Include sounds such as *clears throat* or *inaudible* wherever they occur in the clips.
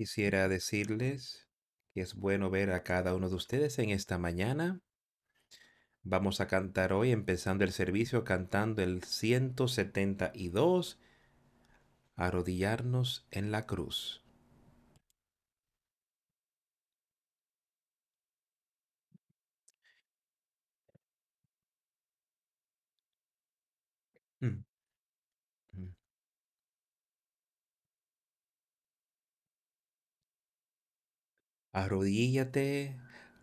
Quisiera decirles que es bueno ver a cada uno de ustedes en esta mañana. Vamos a cantar hoy, empezando el servicio, cantando el 172, arrodillarnos en la cruz. Arrodíllate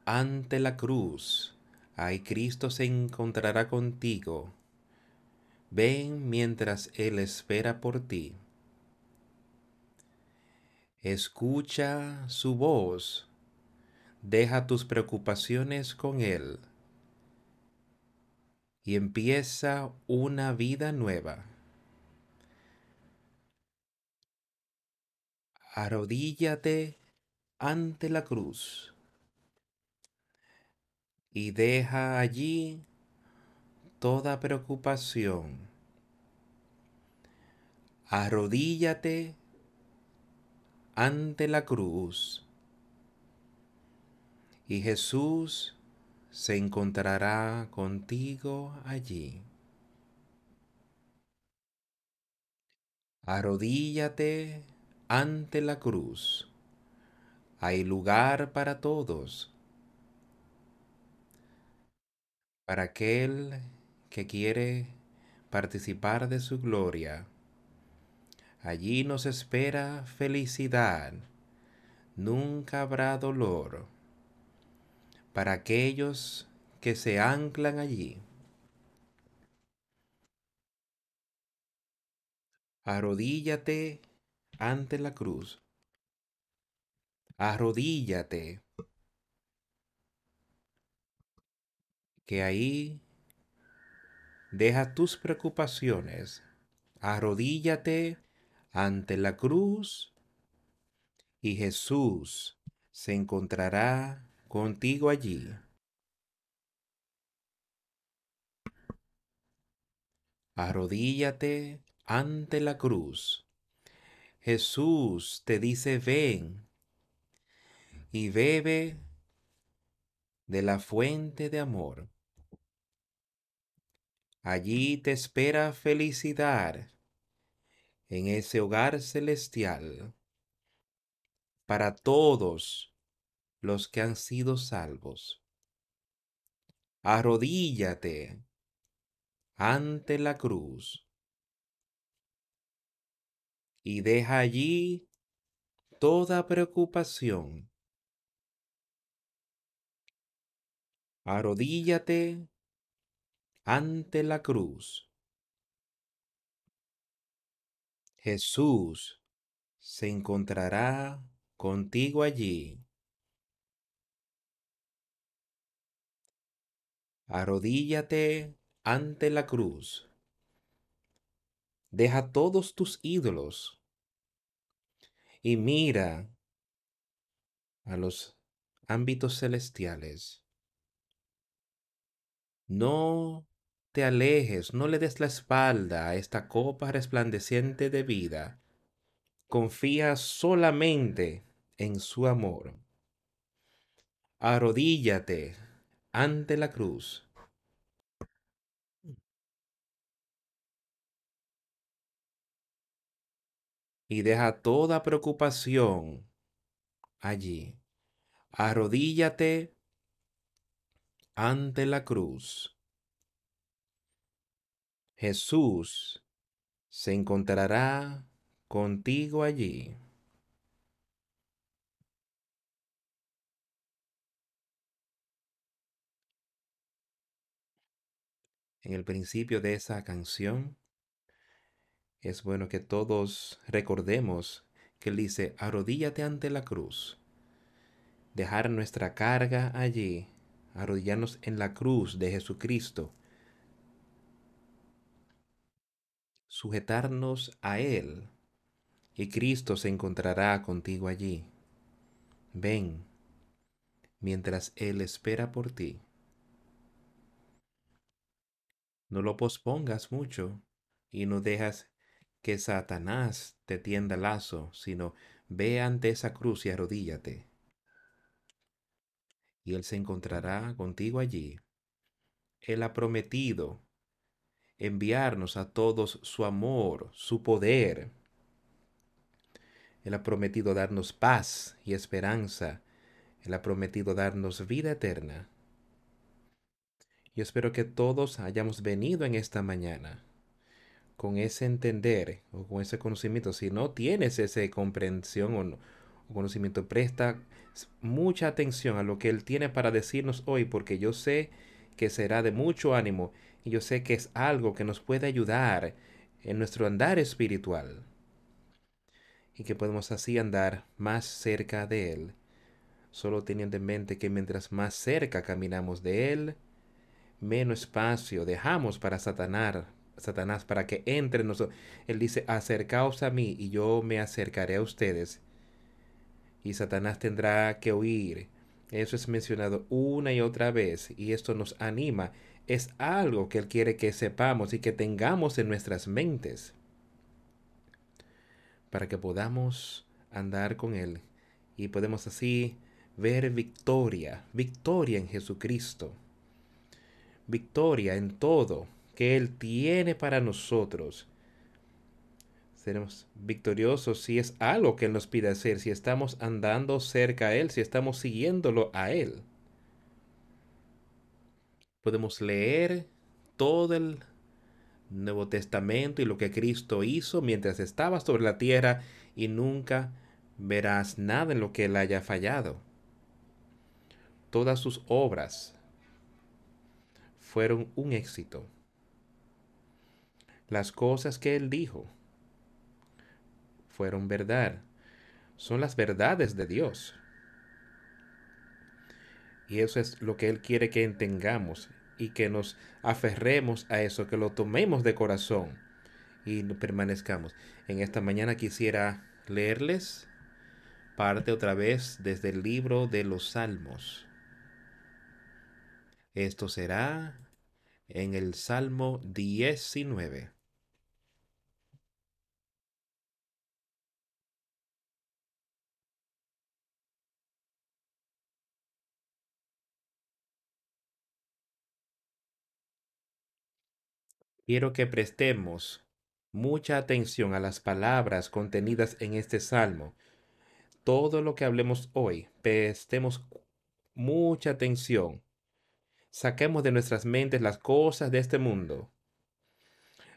ante la cruz. Ahí Cristo se encontrará contigo. Ven mientras Él espera por ti. Escucha su voz. Deja tus preocupaciones con Él. Y empieza una vida nueva. Arrodíllate ante la cruz y deja allí toda preocupación. Arrodíllate ante la cruz y Jesús se encontrará contigo allí. Arrodíllate ante la cruz. Hay lugar para todos. Para aquel que quiere participar de su gloria. Allí nos espera felicidad. Nunca habrá dolor. Para aquellos que se anclan allí. Arrodíllate ante la cruz. Arrodíllate. Que ahí deja tus preocupaciones. Arrodíllate ante la cruz y Jesús se encontrará contigo allí. Arrodíllate ante la cruz. Jesús te dice ven y bebe de la fuente de amor. Allí te espera felicidad en ese hogar celestial para todos los que han sido salvos. Arrodíllate ante la cruz y deja allí toda preocupación. Arrodíllate ante la cruz. Jesús se encontrará contigo allí. Arrodíllate ante la cruz. Deja todos tus ídolos y mira a los ámbitos celestiales. No te alejes, no le des la espalda a esta copa resplandeciente de vida. Confía solamente en su amor. Arrodíllate ante la cruz. Y deja toda preocupación allí. Arrodíllate ante la cruz. Jesús se encontrará contigo allí. En el principio de esa canción, es bueno que todos recordemos que él dice, arrodíllate ante la cruz, dejar nuestra carga allí, arrodillarnos en la cruz de Jesucristo, sujetarnos a Él, y Cristo se encontrará contigo allí. Ven, mientras Él espera por ti. No lo pospongas mucho y no dejas que Satanás te tienda lazo, sino Ve ante esa cruz y arrodíllate. Y Él se encontrará contigo allí. Él ha prometido enviarnos a todos su amor, su poder. Él ha prometido darnos paz y esperanza. Él ha prometido darnos vida eterna. Yo espero que todos hayamos venido en esta mañana con ese entender o con ese conocimiento. Si no tienes esa comprensión o, o conocimiento, presta mucha atención a lo que Él tiene para decirnos hoy, porque yo sé que será de mucho ánimo y yo sé que es algo que nos puede ayudar en nuestro andar espiritual y que podemos así andar más cerca de Él, solo teniendo en mente que mientras más cerca caminamos de Él, menos espacio dejamos para Satanás, Satanás para que entre en nosotros. Él dice, acercaos a mí y yo me acercaré a ustedes. Y Satanás tendrá que huir. Eso es mencionado una y otra vez y esto nos anima. Es algo que Él quiere que sepamos y que tengamos en nuestras mentes para que podamos andar con Él y podemos así ver victoria, victoria en Jesucristo victoria en todo que Él tiene para nosotros. Seremos victoriosos si es algo que Él nos pide hacer, si estamos andando cerca a Él, si estamos siguiéndolo a Él. Podemos leer todo el Nuevo Testamento y lo que Cristo hizo mientras estaba sobre la tierra y nunca verás nada en lo que Él haya fallado. Todas sus obras fueron un éxito. Las cosas que él dijo fueron verdad. Son las verdades de Dios. Y eso es lo que Él quiere que entendamos y que nos aferremos a eso, que lo tomemos de corazón y permanezcamos. En esta mañana quisiera leerles parte otra vez desde el libro de los Salmos. Esto será en el Salmo 19. Quiero que prestemos mucha atención a las palabras contenidas en este salmo. Todo lo que hablemos hoy, prestemos mucha atención saquemos de nuestras mentes las cosas de este mundo,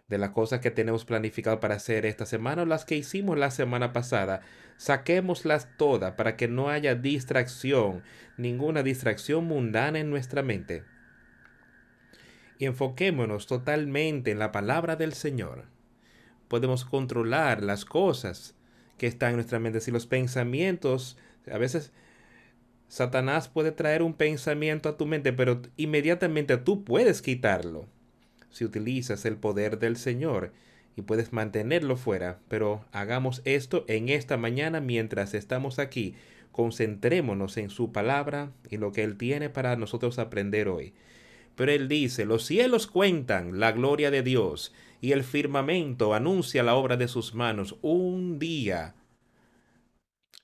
de las cosas que tenemos planificado para hacer esta semana o las que hicimos la semana pasada. Saquémoslas todas para que no haya distracción, ninguna distracción mundana en nuestra mente. Y enfoquémonos totalmente en la palabra del Señor. Podemos controlar las cosas que están en nuestra mente. Si los pensamientos, a veces Satanás puede traer un pensamiento a tu mente, pero inmediatamente tú puedes quitarlo si utilizas el poder del Señor y puedes mantenerlo fuera. Pero hagamos esto en esta mañana mientras estamos aquí. Concentrémonos en su palabra y lo que Él tiene para nosotros aprender hoy. Pero Él dice, los cielos cuentan la gloria de Dios y el firmamento anuncia la obra de sus manos. Un día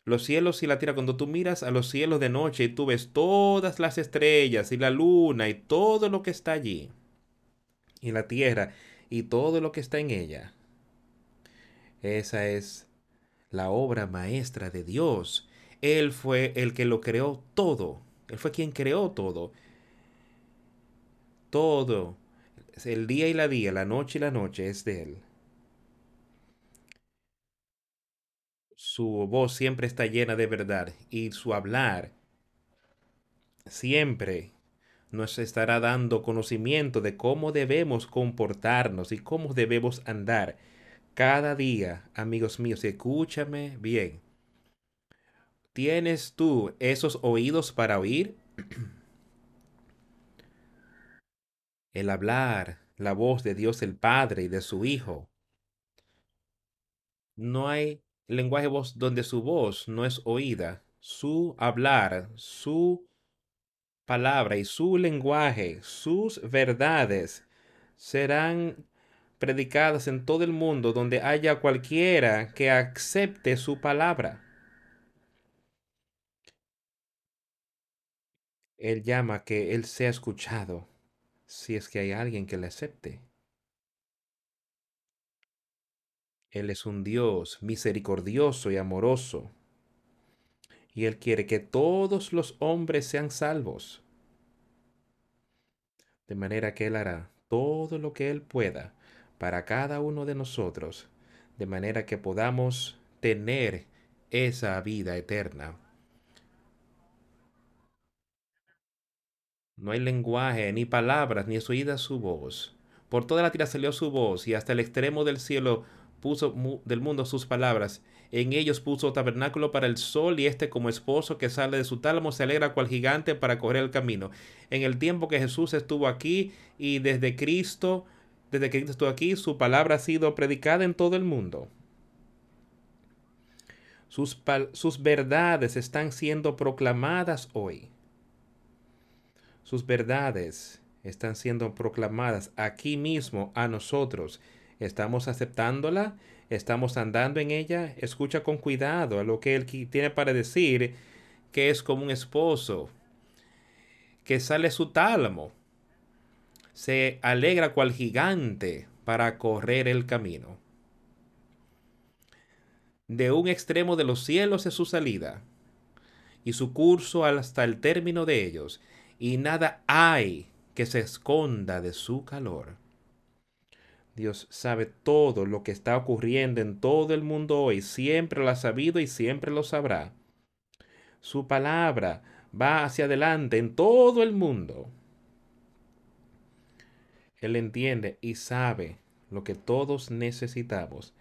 los cielos y la tierra, cuando tú miras a los cielos de noche y tú ves todas las estrellas y la luna y todo lo que está allí, y la tierra y todo lo que está en ella, esa es la obra maestra de Dios. Él fue el que lo creó todo. Él fue quien creó todo. Todo. El día y la día, la noche y la noche es de Él. su voz siempre está llena de verdad y su hablar siempre nos estará dando conocimiento de cómo debemos comportarnos y cómo debemos andar cada día, amigos míos. Escúchame bien. ¿Tienes tú esos oídos para oír? *clears throat* el hablar la voz de Dios el Padre y de su Hijo. No hay lenguaje donde su voz no es oída. Su hablar, su palabra y su lenguaje, sus verdades serán predicadas en todo el mundo donde haya cualquiera que acepte su palabra. Él llama que Él sea escuchado si es que hay alguien que le acepte. Él es un Dios misericordioso y amoroso. Y Él quiere que todos los hombres sean salvos. De manera que Él hará todo lo que Él pueda para cada uno de nosotros, de manera que podamos tener esa vida eterna. No hay lenguaje, ni palabras, ni es oída su voz. Por toda la tierra salió su voz, y hasta el extremo del cielo puso del mundo sus palabras. En ellos puso tabernáculo para el sol, y este como esposo que sale de su tálamo se alegra cual gigante para correr el camino. En el tiempo que Jesús estuvo aquí, y desde Cristo, desde que Cristo estuvo aquí, su palabra ha sido predicada en todo el mundo. Sus, sus verdades están siendo proclamadas hoy sus verdades están siendo proclamadas aquí mismo a nosotros. ¿Estamos aceptándola? ¿Estamos andando en ella? Escucha con cuidado a lo que él tiene para decir, que es como un esposo, que sale su tálamo, se alegra cual gigante para correr el camino. De un extremo de los cielos es su salida, y su curso hasta el término de ellos, y nada hay que se esconda de su calor. Dios sabe todo lo que está ocurriendo en todo el mundo hoy, siempre lo ha sabido y siempre lo sabrá. Su palabra va hacia adelante en todo el mundo. Él entiende y sabe lo que todos necesitamos.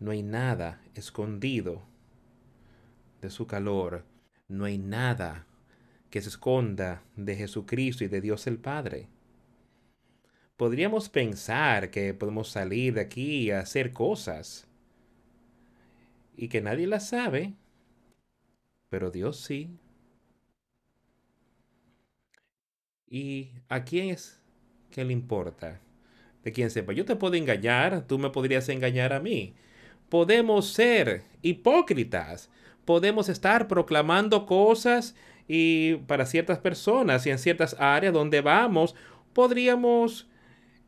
No hay nada escondido de su calor. No hay nada que se esconda de Jesucristo y de Dios el Padre. Podríamos pensar que podemos salir de aquí y hacer cosas y que nadie las sabe, pero Dios sí. ¿Y a quién es que le importa? De quién sepa, yo te puedo engañar, tú me podrías engañar a mí. Podemos ser hipócritas, podemos estar proclamando cosas y para ciertas personas y en ciertas áreas donde vamos, podríamos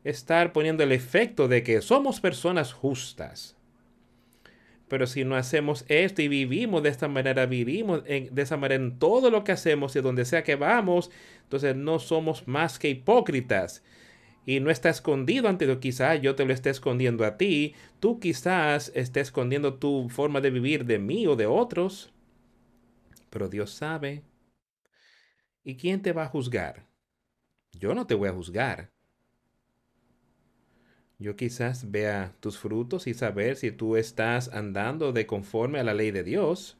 estar poniendo el efecto de que somos personas justas. Pero si no hacemos esto y vivimos de esta manera, vivimos de esa manera en todo lo que hacemos y donde sea que vamos, entonces no somos más que hipócritas. Y no está escondido ante ti. Quizás yo te lo esté escondiendo a ti. Tú quizás estés escondiendo tu forma de vivir de mí o de otros. Pero Dios sabe. ¿Y quién te va a juzgar? Yo no te voy a juzgar. Yo quizás vea tus frutos y saber si tú estás andando de conforme a la ley de Dios.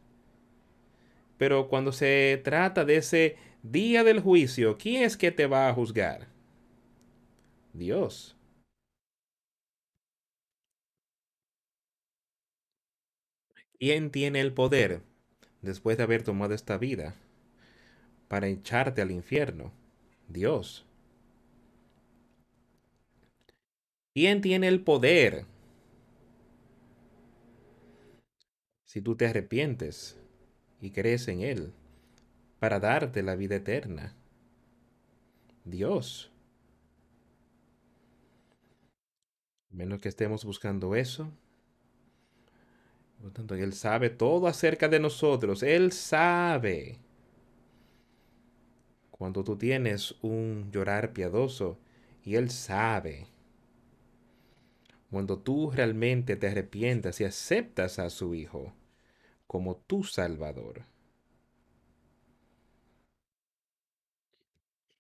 Pero cuando se trata de ese día del juicio, ¿quién es que te va a juzgar? Dios. ¿Quién tiene el poder después de haber tomado esta vida? Para echarte al infierno? Dios. ¿Quién tiene el poder? Si tú te arrepientes y crees en Él, para darte la vida eterna. Dios. Menos que estemos buscando eso. Por tanto, Él sabe todo acerca de nosotros. Él sabe cuando tú tienes un llorar piadoso y Él sabe. Cuando tú realmente te arrepientas y aceptas a su Hijo como tu Salvador.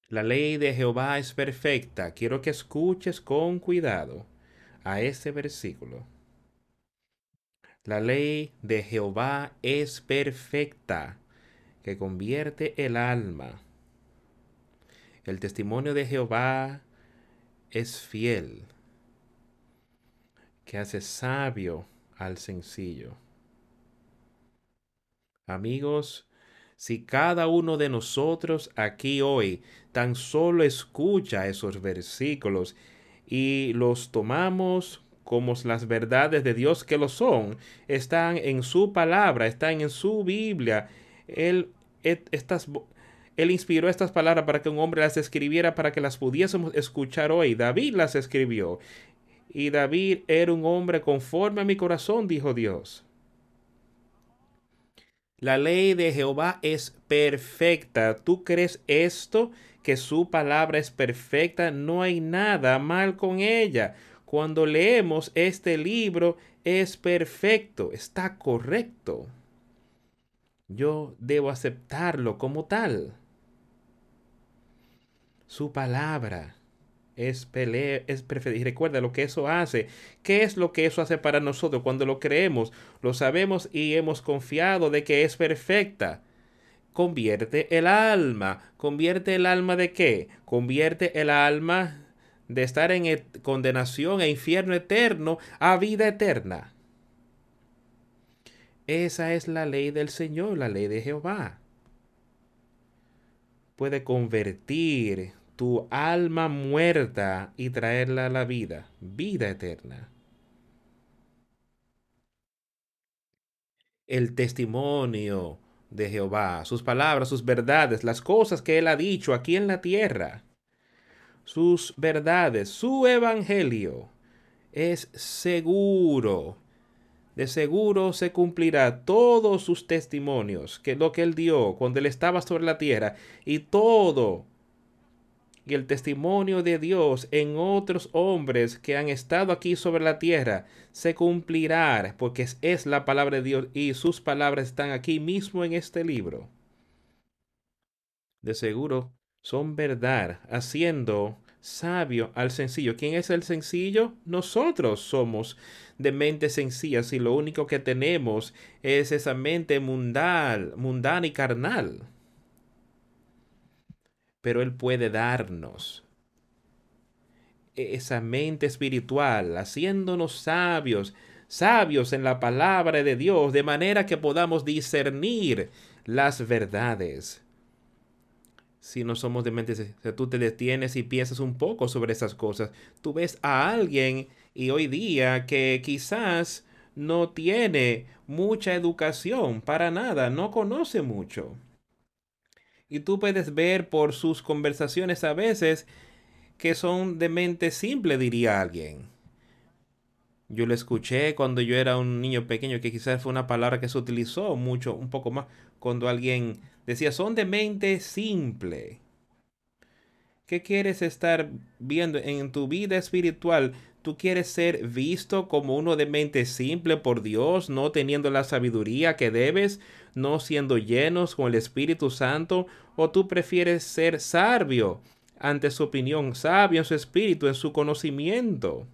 La ley de Jehová es perfecta. Quiero que escuches con cuidado a ese versículo. La ley de Jehová es perfecta, que convierte el alma. El testimonio de Jehová es fiel, que hace sabio al sencillo. Amigos, si cada uno de nosotros aquí hoy tan solo escucha esos versículos y los tomamos como las verdades de Dios que lo son, están en su palabra, están en su Biblia, él, estas, Él inspiró estas palabras para que un hombre las escribiera para que las pudiésemos escuchar hoy. David las escribió. Y David era un hombre conforme a mi corazón, dijo Dios. La ley de Jehová es perfecta. ¿Tú crees esto? Que su palabra es perfecta. No hay nada mal con ella. Cuando leemos este libro es perfecto, está correcto. Yo debo aceptarlo como tal. Su palabra es, pelea, es perfecta. Y recuerda lo que eso hace. ¿Qué es lo que eso hace para nosotros cuando lo creemos? Lo sabemos y hemos confiado de que es perfecta. Convierte el alma. ¿Convierte el alma de qué? Convierte el alma de estar en condenación e infierno eterno a vida eterna. Esa es la ley del Señor, la ley de Jehová. Puede convertir tu alma muerta y traerla a la vida, vida eterna. El testimonio de Jehová, sus palabras, sus verdades, las cosas que Él ha dicho aquí en la tierra sus verdades, su evangelio es seguro. De seguro se cumplirá todos sus testimonios, que lo que él dio cuando él estaba sobre la tierra, y todo y el testimonio de Dios en otros hombres que han estado aquí sobre la tierra se cumplirá, porque es la palabra de Dios y sus palabras están aquí mismo en este libro. De seguro son verdad, haciendo sabio al sencillo. ¿Quién es el sencillo? Nosotros somos de mente sencilla y lo único que tenemos es esa mente mundal, mundana y carnal. Pero Él puede darnos esa mente espiritual, haciéndonos sabios, sabios en la palabra de Dios, de manera que podamos discernir las verdades si no somos de mente, tú te detienes y piensas un poco sobre esas cosas, tú ves a alguien y hoy día que quizás no tiene mucha educación, para nada, no conoce mucho. Y tú puedes ver por sus conversaciones a veces que son de mente simple, diría alguien. Yo lo escuché cuando yo era un niño pequeño, que quizás fue una palabra que se utilizó mucho, un poco más, cuando alguien decía, son de mente simple. ¿Qué quieres estar viendo en tu vida espiritual? ¿Tú quieres ser visto como uno de mente simple por Dios, no teniendo la sabiduría que debes, no siendo llenos con el Espíritu Santo? ¿O tú prefieres ser sabio ante su opinión, sabio en su espíritu, en su conocimiento?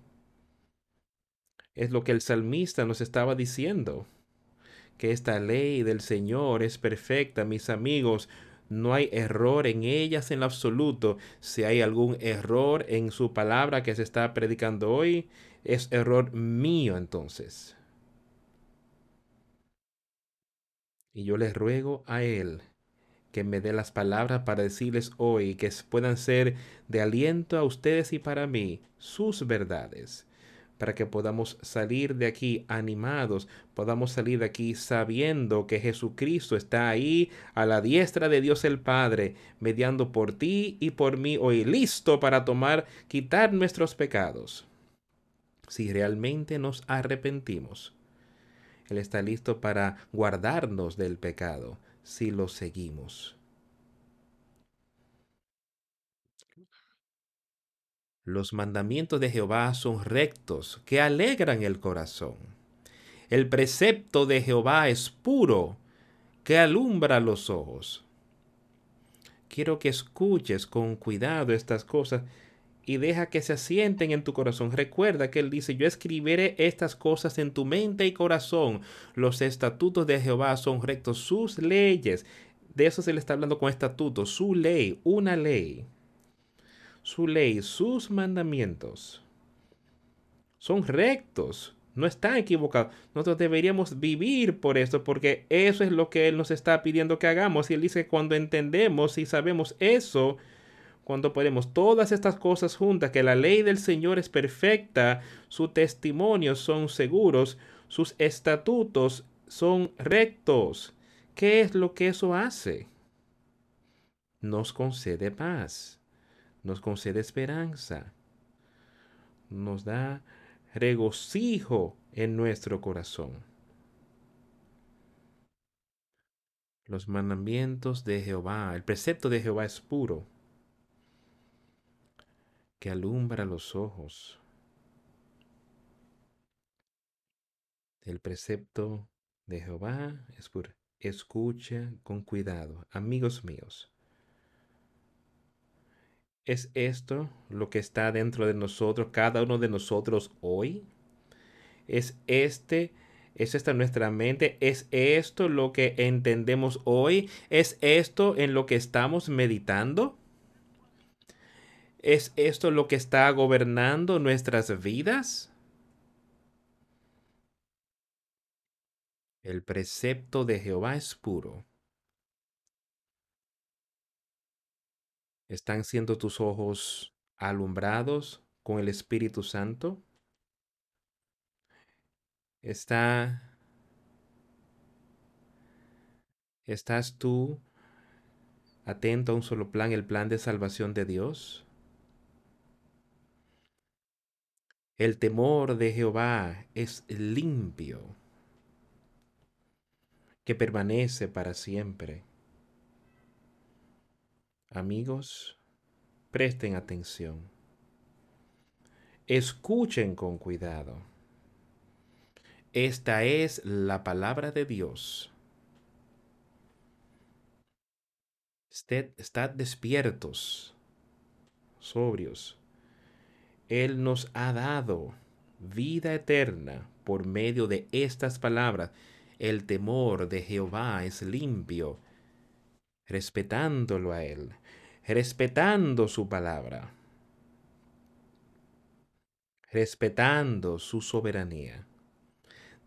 Es lo que el salmista nos estaba diciendo que esta ley del Señor es perfecta, mis amigos. No hay error en ellas en lo absoluto. Si hay algún error en su palabra que se está predicando hoy, es error mío entonces. Y yo les ruego a Él que me dé las palabras para decirles hoy que puedan ser de aliento a ustedes y para mí sus verdades para que podamos salir de aquí animados, podamos salir de aquí sabiendo que Jesucristo está ahí a la diestra de Dios el Padre, mediando por ti y por mí hoy, listo para tomar, quitar nuestros pecados. Si realmente nos arrepentimos, Él está listo para guardarnos del pecado si lo seguimos. Los mandamientos de Jehová son rectos, que alegran el corazón. El precepto de Jehová es puro, que alumbra los ojos. Quiero que escuches con cuidado estas cosas y deja que se asienten en tu corazón. Recuerda que Él dice, yo escribiré estas cosas en tu mente y corazón. Los estatutos de Jehová son rectos, sus leyes. De eso se le está hablando con estatutos, su ley, una ley su ley, sus mandamientos son rectos, no están equivocados. Nosotros deberíamos vivir por eso, porque eso es lo que Él nos está pidiendo que hagamos. Y Él dice, cuando entendemos y sabemos eso, cuando podemos todas estas cosas juntas, que la ley del Señor es perfecta, sus testimonios son seguros, sus estatutos son rectos. ¿Qué es lo que eso hace? nos concede paz, nos concede esperanza, nos da regocijo en nuestro corazón. Los mandamientos de Jehová, el precepto de Jehová es puro, que alumbra los ojos. El precepto de Jehová es puro. Escucha con cuidado, amigos míos. ¿Es esto lo que está dentro de nosotros, cada uno de nosotros hoy? ¿Es este, es esta nuestra mente? ¿Es esto lo que entendemos hoy? ¿Es esto en lo que estamos meditando? ¿Es esto lo que está gobernando nuestras vidas? El precepto de Jehová es puro. ¿Están siendo tus ojos alumbrados con el Espíritu Santo? ¿Está ¿Estás tú atento a un solo plan, el plan de salvación de Dios? El temor de Jehová es limpio, que permanece para siempre. Amigos, presten atención. Escuchen con cuidado. Esta es la palabra de Dios. Estad despiertos, sobrios. Él nos ha dado vida eterna por medio de estas palabras. El temor de Jehová es limpio, respetándolo a Él, respetando su palabra, respetando su soberanía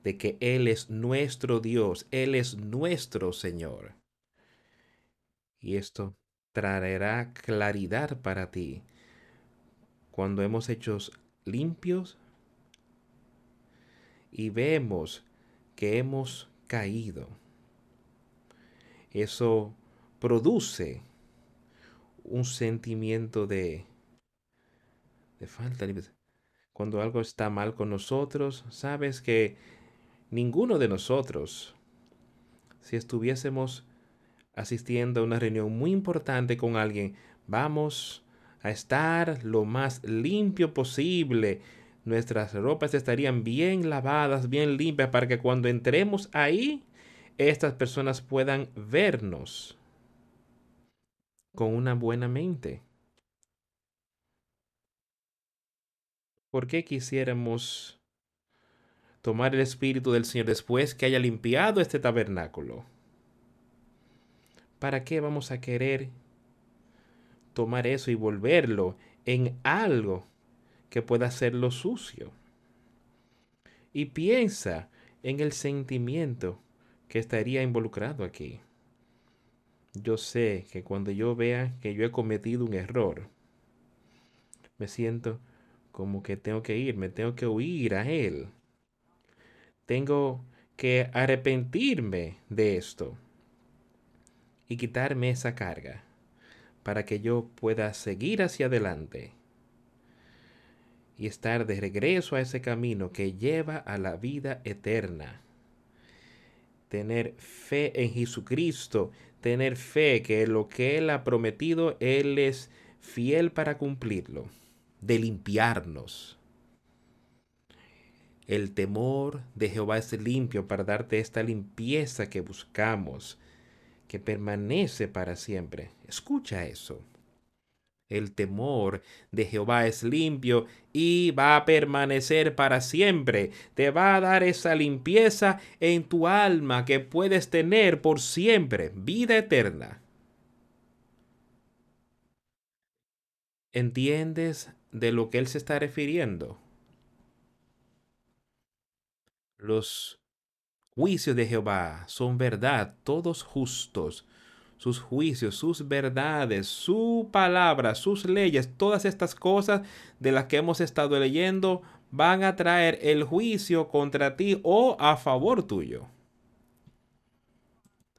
de que Él es nuestro Dios, Él es nuestro Señor. Y esto traerá claridad para ti cuando hemos hecho limpios y vemos que hemos caído. Eso produce un sentimiento de, de falta. Cuando algo está mal con nosotros, sabes que ninguno de nosotros, si estuviésemos asistiendo a una reunión muy importante con alguien, vamos a estar lo más limpio posible. Nuestras ropas estarían bien lavadas, bien limpias, para que cuando entremos ahí, estas personas puedan vernos con una buena mente. ¿Por qué quisiéramos tomar el Espíritu del Señor después que haya limpiado este tabernáculo. ¿Para qué vamos a querer tomar eso y volverlo en algo que pueda hacerlo sucio? Y piensa en el sentimiento que estaría involucrado aquí. Yo sé que cuando yo vea que yo he cometido un error, me siento como que tengo que ir, me tengo que huir a Él tengo que arrepentirme de esto y quitarme esa carga para que yo pueda seguir hacia adelante y estar de regreso a ese camino que lleva a la vida eterna. Tener fe en Jesucristo, tener fe que lo que Él ha prometido, Él es fiel para cumplirlo, de limpiarnos el temor de Jehová es limpio para darte esta limpieza que buscamos, que permanece para siempre. Escucha eso. El temor de Jehová es limpio y va a permanecer para siempre. Te va a dar esa limpieza en tu alma que puedes tener por siempre, vida eterna. ¿Entiendes de lo que Él se está refiriendo? Los juicios de Jehová son verdad, todos justos. Sus juicios, sus verdades, su palabra, sus leyes, todas estas cosas de las que hemos estado leyendo van a traer el juicio contra ti o a favor tuyo.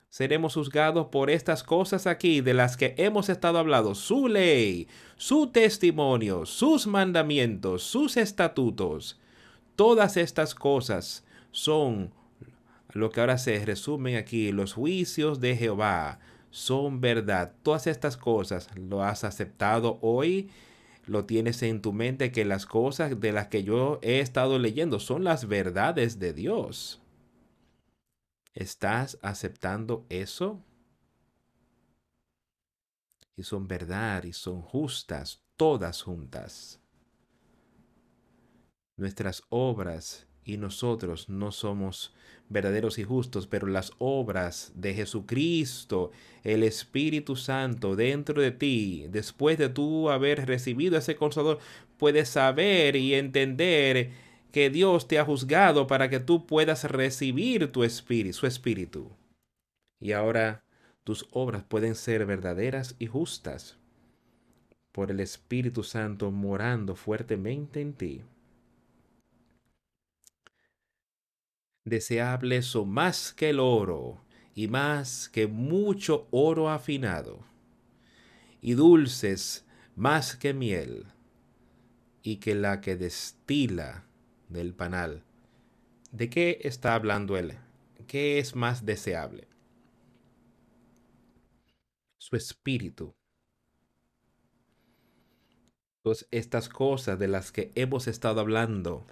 seremos juzgados por estas cosas aquí de las que hemos estado hablando, su ley, su testimonio, sus mandamientos, sus estatutos. Todas estas cosas son lo que ahora se resumen aquí, los juicios de Jehová son verdad. Todas estas cosas lo has aceptado hoy, lo tienes en tu mente que las cosas de las que yo he estado leyendo son las verdades de Dios. ¿Estás aceptando eso? Y son verdad y son justas, todas juntas. Nuestras obras y nosotros no somos verdaderos y justos, pero las obras de Jesucristo, el Espíritu Santo dentro de ti, después de tú haber recibido ese consolador, puedes saber y entender que Dios te ha juzgado para que tú puedas recibir tu espíritu, su espíritu. Y ahora tus obras pueden ser verdaderas y justas por el Espíritu Santo morando fuertemente en ti. Deseables son más que el oro y más que mucho oro afinado, y dulces más que miel, y que la que destila del panal. ¿De qué está hablando él? ¿Qué es más deseable? Su espíritu. Todas estas cosas de las que hemos estado hablando.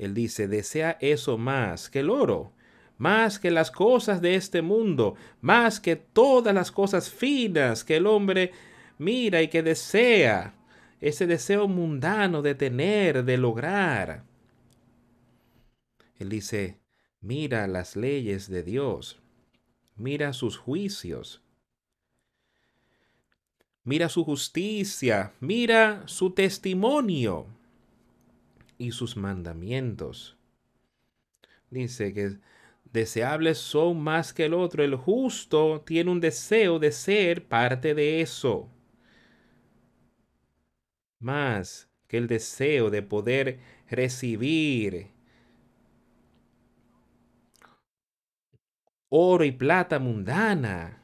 Él dice, desea eso más que el oro, más que las cosas de este mundo, más que todas las cosas finas que el hombre mira y que desea ese deseo mundano de tener, de lograr. Él dice, mira las leyes de Dios, mira sus juicios, mira su justicia, mira su testimonio y sus mandamientos. Dice que deseables son más que el otro. El justo tiene un deseo de ser parte de eso más que el deseo de poder recibir oro y plata mundana.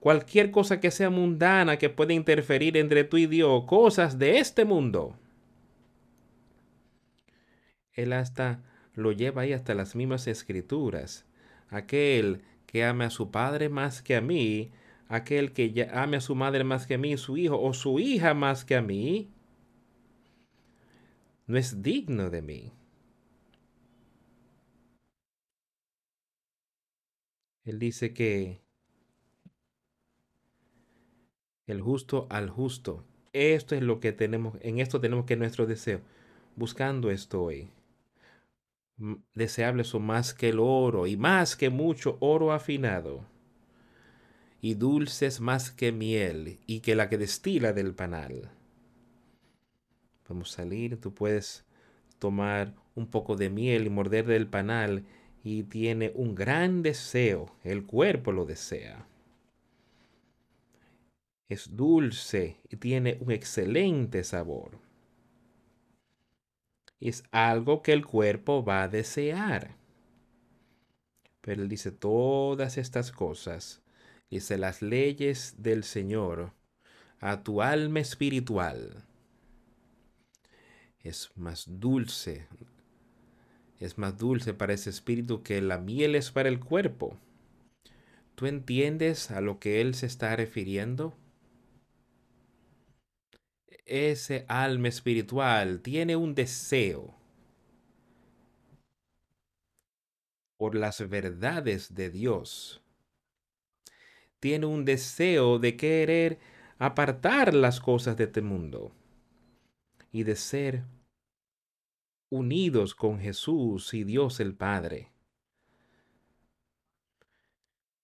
Cualquier cosa que sea mundana que pueda interferir entre tú y Dios, cosas de este mundo. Él hasta lo lleva ahí hasta las mismas escrituras. Aquel que ame a su padre más que a mí, aquel que ame a su madre más que a mí, su hijo o su hija más que a mí, no es digno de mí. Él dice que el justo al justo. Esto es lo que tenemos, en esto tenemos que nuestro deseo. Buscando esto hoy. Deseables son más que el oro y más que mucho oro afinado y dulces más que miel y que la que destila del panal. Vamos a salir, tú puedes tomar un poco de miel y morder del panal y tiene un gran deseo, el cuerpo lo desea. Es dulce y tiene un excelente sabor. Es algo que el cuerpo va a desear. Pero él dice, todas estas cosas Dice las leyes del Señor a tu alma espiritual. Es más dulce, es más dulce para ese espíritu que la miel es para el cuerpo. ¿Tú entiendes a lo que Él se está refiriendo? Ese alma espiritual tiene un deseo por las verdades de Dios tiene un deseo de querer apartar las cosas de este mundo y de ser unidos con Jesús y Dios el Padre.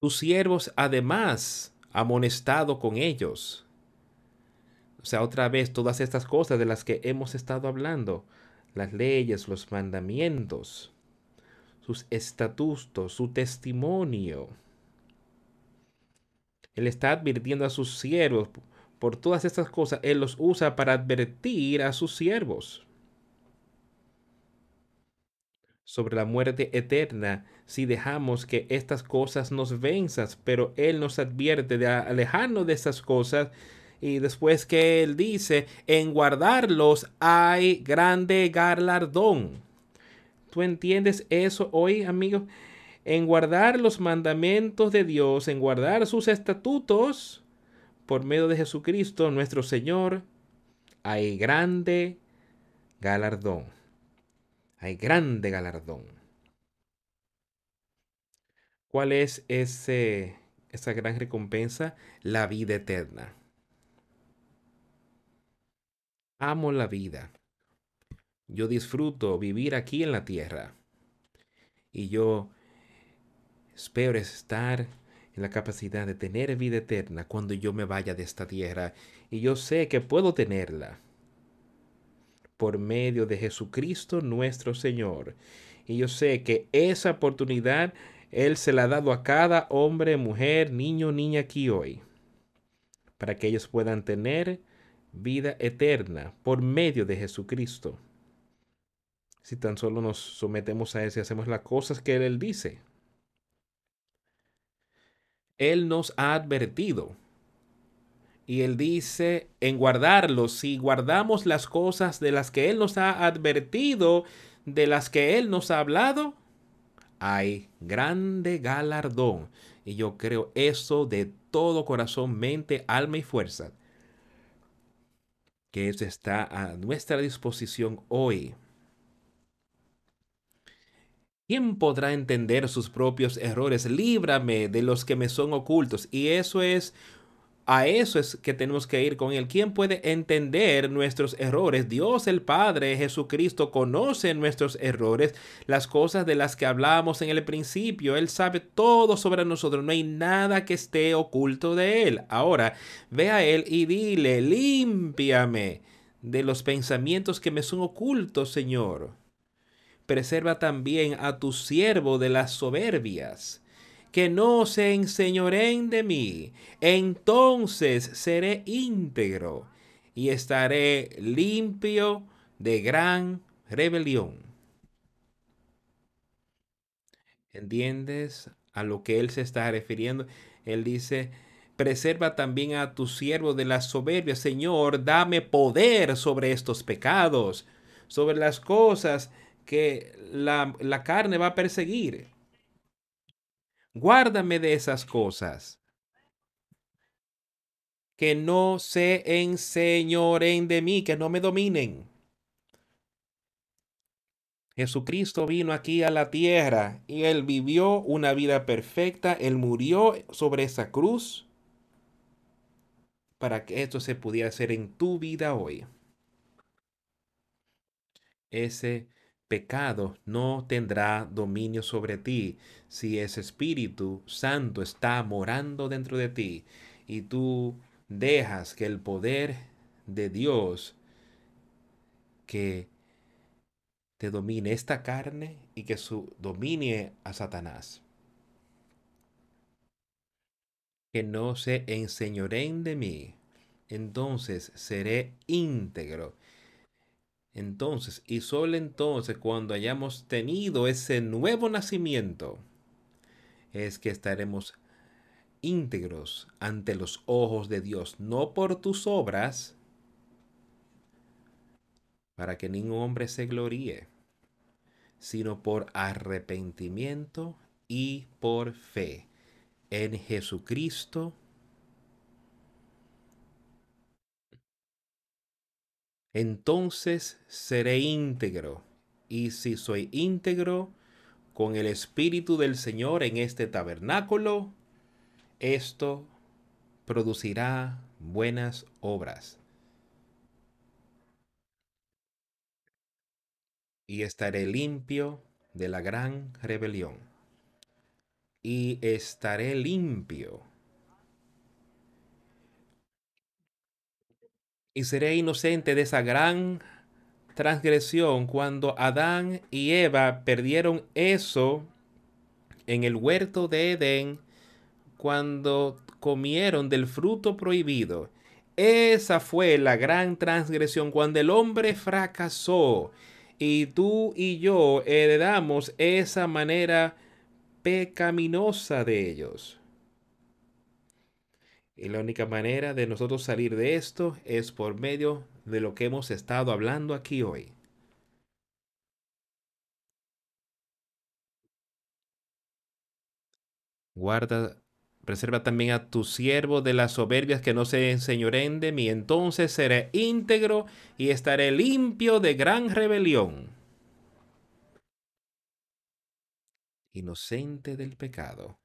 Tus siervos además amonestado con ellos. O sea, otra vez todas estas cosas de las que hemos estado hablando, las leyes, los mandamientos, sus estatutos, su testimonio. Él está advirtiendo a sus siervos por todas estas cosas. Él los usa para advertir a sus siervos sobre la muerte eterna si dejamos que estas cosas nos venzan, pero Él nos advierte de alejarnos de estas cosas y después que Él dice, en guardarlos hay grande galardón. ¿Tú entiendes eso hoy, amigos? En guardar los mandamientos de Dios, en guardar sus estatutos, por medio de Jesucristo, nuestro Señor, hay grande galardón. Hay grande galardón. ¿Cuál es ese, esa gran recompensa? La vida eterna. Amo la vida. Yo disfruto vivir aquí en la tierra. Y yo espero estar en la capacidad de tener vida eterna cuando yo me vaya de esta tierra. Y yo sé que puedo tenerla por medio de Jesucristo nuestro Señor. Y yo sé que esa oportunidad Él se la ha dado a cada hombre, mujer, niño, niña aquí hoy, para que ellos puedan tener vida eterna por medio de Jesucristo. Si tan solo nos sometemos a Él y hacemos las cosas que Él dice. Él nos ha advertido. Y Él dice en guardarlos, si guardamos las cosas de las que Él nos ha advertido, de las que Él nos ha hablado, hay grande galardón. Y yo creo eso de todo corazón, mente, alma y fuerza que eso está a nuestra disposición hoy. ¿Quién podrá entender sus propios errores? Líbrame de los que me son ocultos. Y eso es a eso es que tenemos que ir con Él. ¿Quién puede entender nuestros errores? Dios el Padre, Jesucristo, conoce nuestros errores, las cosas de las que hablamos en el principio. Él sabe todo sobre nosotros. No hay nada que esté oculto de Él. Ahora, ve a Él y dile, límpiame de los pensamientos que me son ocultos, Señor. Preserva también a tu siervo de las soberbias que no se enseñoreen de mí. Entonces seré íntegro y estaré limpio de gran rebelión. ¿Entiendes a lo que él se está refiriendo? Él dice, preserva también a tu siervo de la soberbia. Señor, dame poder sobre estos pecados, sobre las cosas que la, la carne va a perseguir. Guárdame de esas cosas. Que no se enseñoren de mí, que no me dominen. Jesucristo vino aquí a la tierra y él vivió una vida perfecta. Él murió sobre esa cruz para que esto se pudiera hacer en tu vida hoy. Ese pecado no tendrá dominio sobre ti si ese Espíritu Santo está morando dentro de ti y tú dejas que el poder de Dios que te domine esta carne y que su domine a Satanás. Que no se enseñoreen de mí, entonces seré íntegro entonces, y solo entonces cuando hayamos tenido ese nuevo nacimiento, es que estaremos íntegros ante los ojos de Dios, no por tus obras, para que ningún hombre se gloríe, sino por arrepentimiento y por fe en Jesucristo entonces seré íntegro. Y si soy íntegro con el Espíritu del Señor en este tabernáculo, esto producirá buenas obras. Y estaré limpio de la gran rebelión. Y estaré limpio y seré inocente de esa gran transgresión cuando Adán y Eva perdieron eso en el huerto de Edén cuando comieron del fruto prohibido. Esa fue la gran transgresión cuando el hombre fracasó y tú y yo heredamos esa manera pecaminosa de ellos. Y la única manera de nosotros salir de esto es por medio de lo que hemos estado hablando aquí hoy. Guarda, preserva también a tu siervo de las soberbias que no se enseñoren de mí. Entonces seré íntegro y estaré limpio de gran rebelión. Inocente del pecado.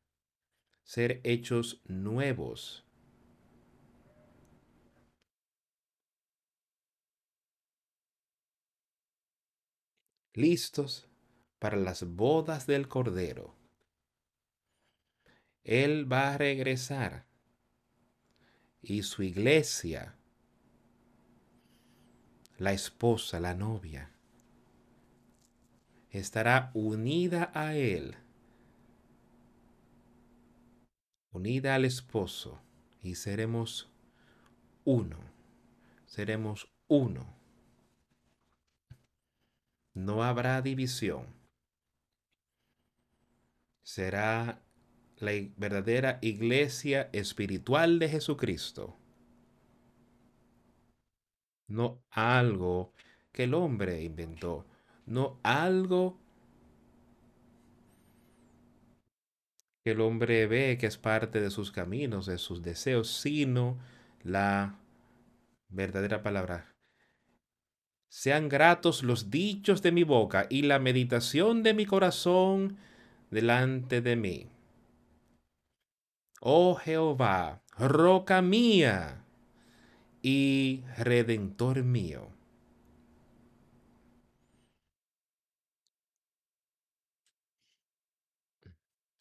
Ser hechos nuevos listos para las bodas del Cordero. Él va a regresar y su iglesia, la esposa, la novia, estará unida a Él, unida al esposo, y seremos uno, seremos uno no habrá división. Será la verdadera iglesia espiritual de Jesucristo. No algo que el hombre inventó, no algo que el hombre ve que es parte de sus caminos, de sus deseos, sino la verdadera palabra sean gratos los dichos de mi boca y la meditación de mi corazón delante de mí. Oh Jehová, roca mía y redentor mío.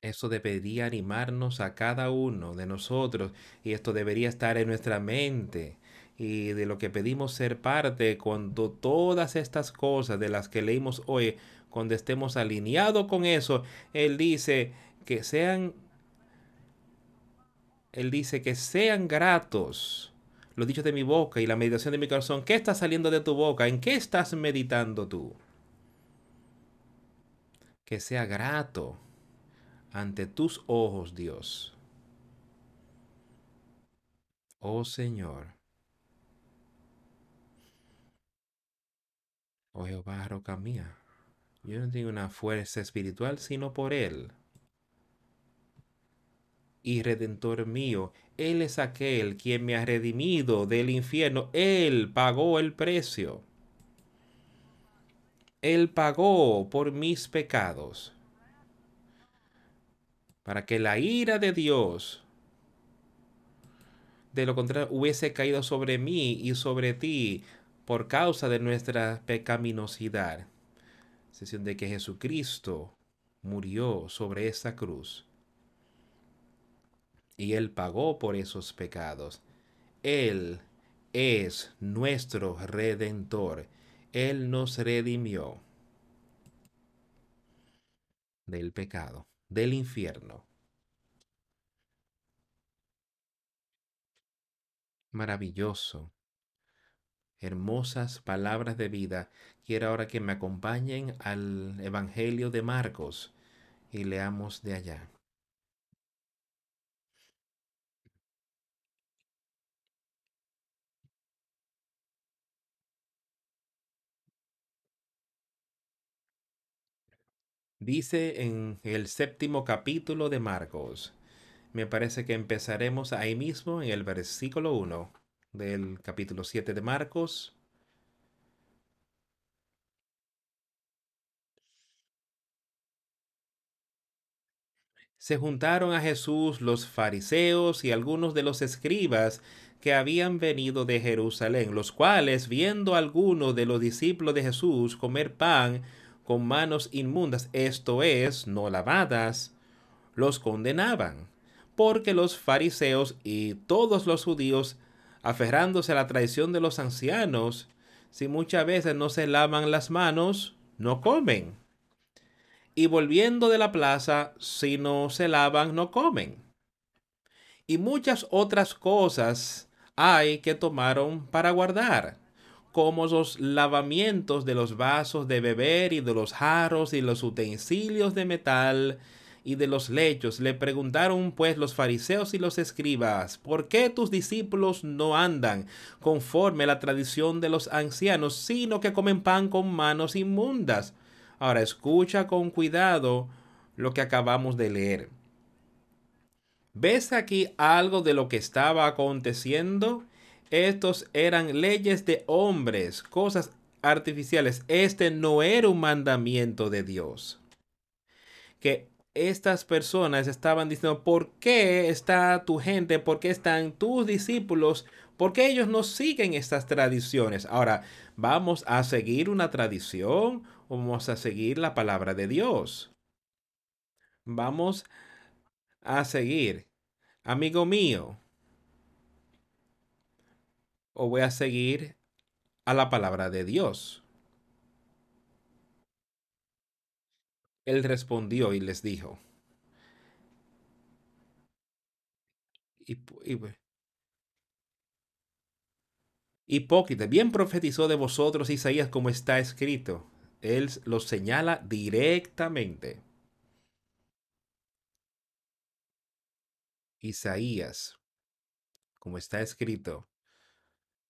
Eso debería animarnos a cada uno de nosotros y esto debería estar en nuestra mente y de lo que pedimos ser parte cuando todas estas cosas de las que leímos hoy, cuando estemos alineados con eso, Él dice que sean, Él dice que sean gratos los dichos de mi boca y la meditación de mi corazón. ¿Qué está saliendo de tu boca? ¿En qué estás meditando tú? Que sea grato ante tus ojos, Dios. Oh Señor. Oh Jehová, roca mía, yo no tengo una fuerza espiritual sino por Él. Y redentor mío, Él es aquel quien me ha redimido del infierno. Él pagó el precio. Él pagó por mis pecados. Para que la ira de Dios, de lo contrario, hubiese caído sobre mí y sobre ti por causa de nuestra pecaminosidad. Sesión de que Jesucristo murió sobre esa cruz. Y Él pagó por esos pecados. Él es nuestro redentor. Él nos redimió del pecado, del infierno. Maravilloso hermosas palabras de vida, quiero ahora que me acompañen al Evangelio de Marcos y leamos de allá. Dice en el séptimo capítulo de Marcos. Me parece que empezaremos ahí mismo en el versículo 1 del capítulo 7 de Marcos. Se juntaron a Jesús los fariseos y algunos de los escribas que habían venido de Jerusalén, los cuales, viendo a algunos de los discípulos de Jesús comer pan con manos inmundas, esto es, no lavadas, los condenaban, porque los fariseos y todos los judíos aferrándose a la tradición de los ancianos, si muchas veces no se lavan las manos, no comen. Y volviendo de la plaza, si no se lavan, no comen. Y muchas otras cosas hay que tomaron para guardar, como los lavamientos de los vasos de beber y de los jarros y los utensilios de metal, y de los lechos. Le preguntaron pues los fariseos y los escribas, ¿por qué tus discípulos no andan conforme a la tradición de los ancianos, sino que comen pan con manos inmundas? Ahora escucha con cuidado lo que acabamos de leer. ¿Ves aquí algo de lo que estaba aconteciendo? Estos eran leyes de hombres, cosas artificiales. Este no era un mandamiento de Dios. Que estas personas estaban diciendo, ¿por qué está tu gente? ¿Por qué están tus discípulos? ¿Por qué ellos no siguen estas tradiciones? Ahora, ¿vamos a seguir una tradición o vamos a seguir la palabra de Dios? Vamos a seguir, amigo mío, o voy a seguir a la palabra de Dios. Él respondió y les dijo, Hipócrita, bien profetizó de vosotros Isaías como está escrito. Él lo señala directamente. Isaías, como está escrito,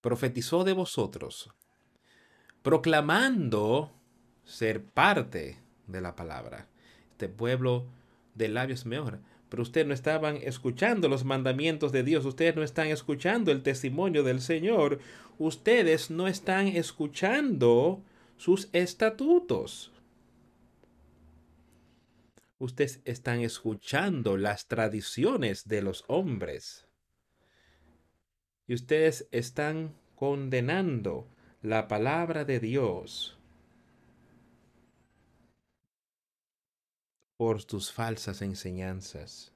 profetizó de vosotros, proclamando ser parte de la palabra. Este pueblo de labios me honra. Pero ustedes no estaban escuchando los mandamientos de Dios, ustedes no están escuchando el testimonio del Señor, ustedes no están escuchando sus estatutos. Ustedes están escuchando las tradiciones de los hombres y ustedes están condenando la palabra de Dios por tus falsas enseñanzas.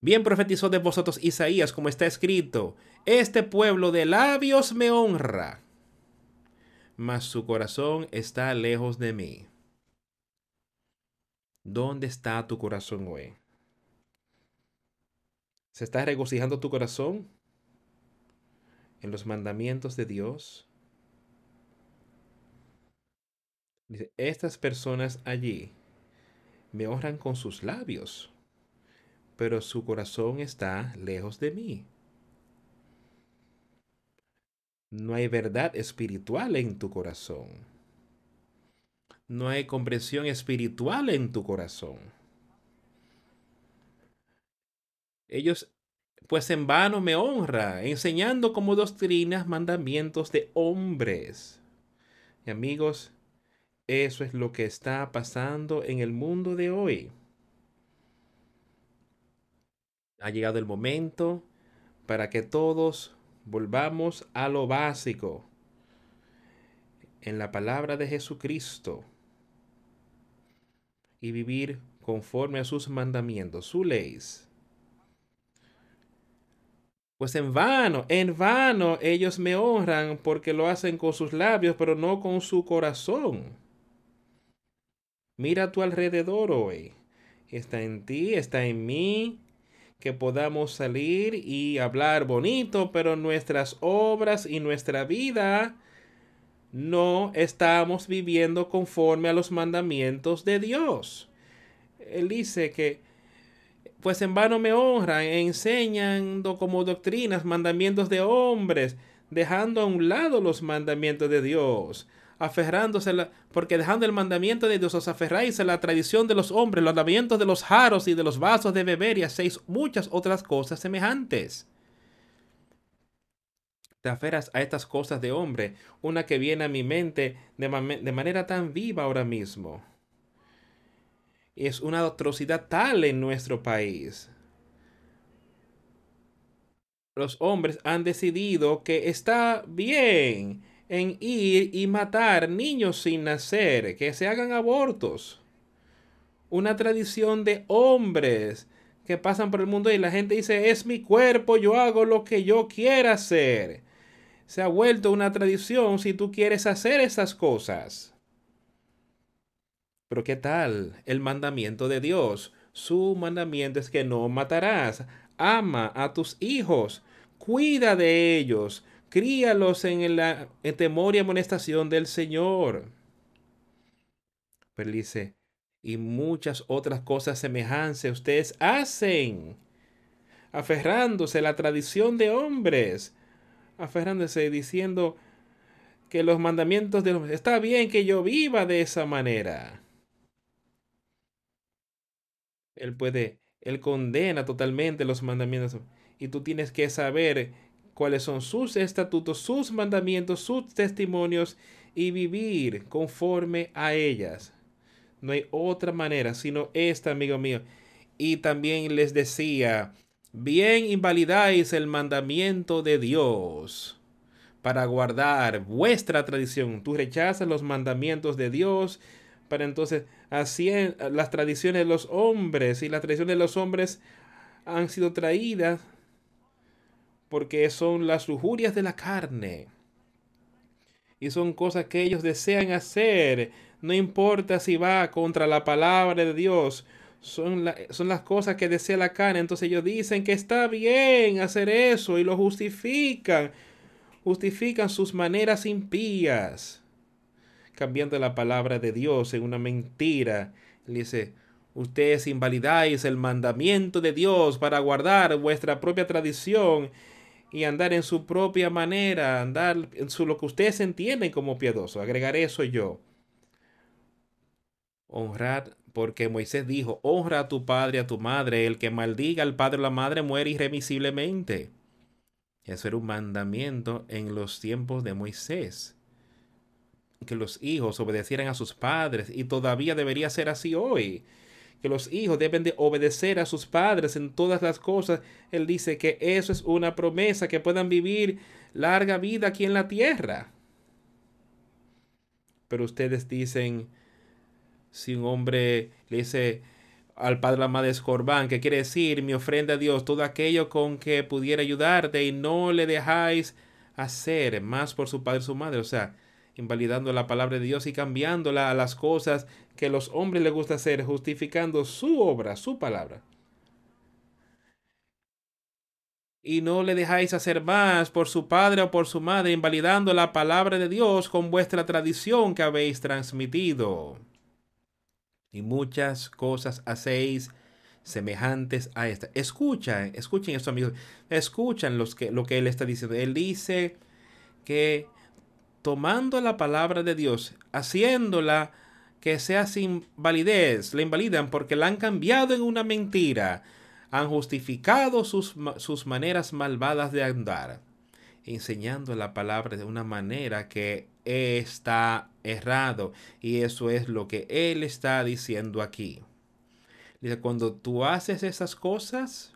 Bien profetizó de vosotros Isaías, como está escrito, este pueblo de labios me honra, mas su corazón está lejos de mí. ¿Dónde está tu corazón hoy? ¿Se está regocijando tu corazón en los mandamientos de Dios? Estas personas allí me honran con sus labios, pero su corazón está lejos de mí. No hay verdad espiritual en tu corazón. No hay comprensión espiritual en tu corazón. Ellos pues en vano me honra, enseñando como doctrinas mandamientos de hombres. Y amigos, eso es lo que está pasando en el mundo de hoy. Ha llegado el momento para que todos volvamos a lo básico, en la palabra de Jesucristo, y vivir conforme a sus mandamientos, sus leyes pues en vano, en vano ellos me honran porque lo hacen con sus labios, pero no con su corazón. Mira a tu alrededor hoy. Está en ti, está en mí, que podamos salir y hablar bonito, pero nuestras obras y nuestra vida no estamos viviendo conforme a los mandamientos de Dios. Él dice que pues en vano me honran, enseñando como doctrinas mandamientos de hombres, dejando a un lado los mandamientos de Dios, aferrándose, porque dejando el mandamiento de Dios os aferráis a la tradición de los hombres, los mandamientos de los jaros y de los vasos de beber y hacéis muchas otras cosas semejantes. Te aferras a estas cosas de hombre, una que viene a mi mente de, de manera tan viva ahora mismo es una atrocidad tal en nuestro país. Los hombres han decidido que está bien en ir y matar niños sin nacer, que se hagan abortos. Una tradición de hombres que pasan por el mundo y la gente dice, es mi cuerpo, yo hago lo que yo quiera hacer. Se ha vuelto una tradición si tú quieres hacer esas cosas. Pero ¿qué tal el mandamiento de Dios? Su mandamiento es que no matarás. Ama a tus hijos. Cuida de ellos. Críalos en el temor y amonestación del Señor. Pero dice, y muchas otras cosas semejantes ustedes hacen, aferrándose a la tradición de hombres, aferrándose diciendo que los mandamientos de los... Está bien que yo viva de esa manera. Él puede, él condena totalmente los mandamientos. Y tú tienes que saber cuáles son sus estatutos, sus mandamientos, sus testimonios y vivir conforme a ellas. No hay otra manera sino esta, amigo mío. Y también les decía, bien invalidáis el mandamiento de Dios para guardar vuestra tradición. Tú rechazas los mandamientos de Dios para entonces así las tradiciones de los hombres y las tradiciones de los hombres han sido traídas porque son las lujurias de la carne. Y son cosas que ellos desean hacer. No importa si va contra la palabra de Dios. Son, las cosas que desea la carne. Entonces ellos dicen que está bien hacer eso y lo justifican. Justifican sus maneras impías. Cambiando la palabra de Dios en una mentira. dice, ustedes invalidáis el mandamiento de Dios para guardar vuestra propia tradición y andar en su propia manera, andar en su, lo que ustedes entienden como piadoso. Agregaré eso yo. Honrar, porque Moisés dijo, honra a tu padre a tu madre, el que maldiga al padre o la madre muere irremisiblemente. Eso era un mandamiento en los tiempos de Moisés que los hijos obedecieran a sus padres y todavía debería ser así hoy. Que los hijos deben de obedecer a sus padres en todas las cosas. Él dice que eso es una promesa, que puedan vivir larga vida aquí en la tierra. Pero ustedes dicen, si un hombre le dice al padre la madre escorbán, que quiere decir mi ofrenda a Dios, todo aquello con que pudiera ayudarte y no le dejáis hacer más por su padre su madre. O sea, invalidando la palabra de Dios y cambiándola a las cosas que los hombres les gusta hacer, justificando su obra, su palabra. Y no le dejáis hacer más por su padre o por su madre, invalidando la palabra de Dios con vuestra tradición que habéis transmitido. Y muchas cosas hacéis semejantes a esta. Escuchen, escuchen esto, amigos. Escuchan los que, lo que él está diciendo. Él dice que tomando la palabra de Dios, haciéndola que sea sin validez, la invalidan porque la han cambiado en una mentira, han justificado sus, sus maneras malvadas de andar, enseñando la palabra de una manera que está errado. Y eso es lo que él está diciendo aquí. Cuando tú haces esas cosas,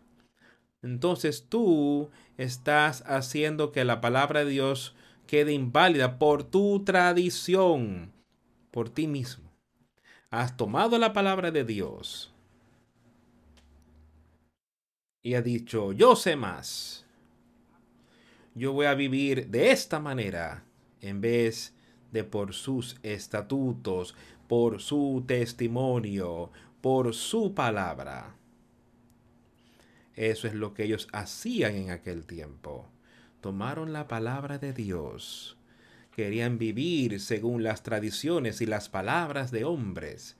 entonces tú estás haciendo que la palabra de Dios quede inválida por tu tradición, por ti mismo. Has tomado la palabra de Dios y ha dicho, yo sé más. Yo voy a vivir de esta manera en vez de por sus estatutos, por su testimonio, por su palabra. Eso es lo que ellos hacían en aquel tiempo tomaron la palabra de Dios. Querían vivir según las tradiciones y las palabras de hombres.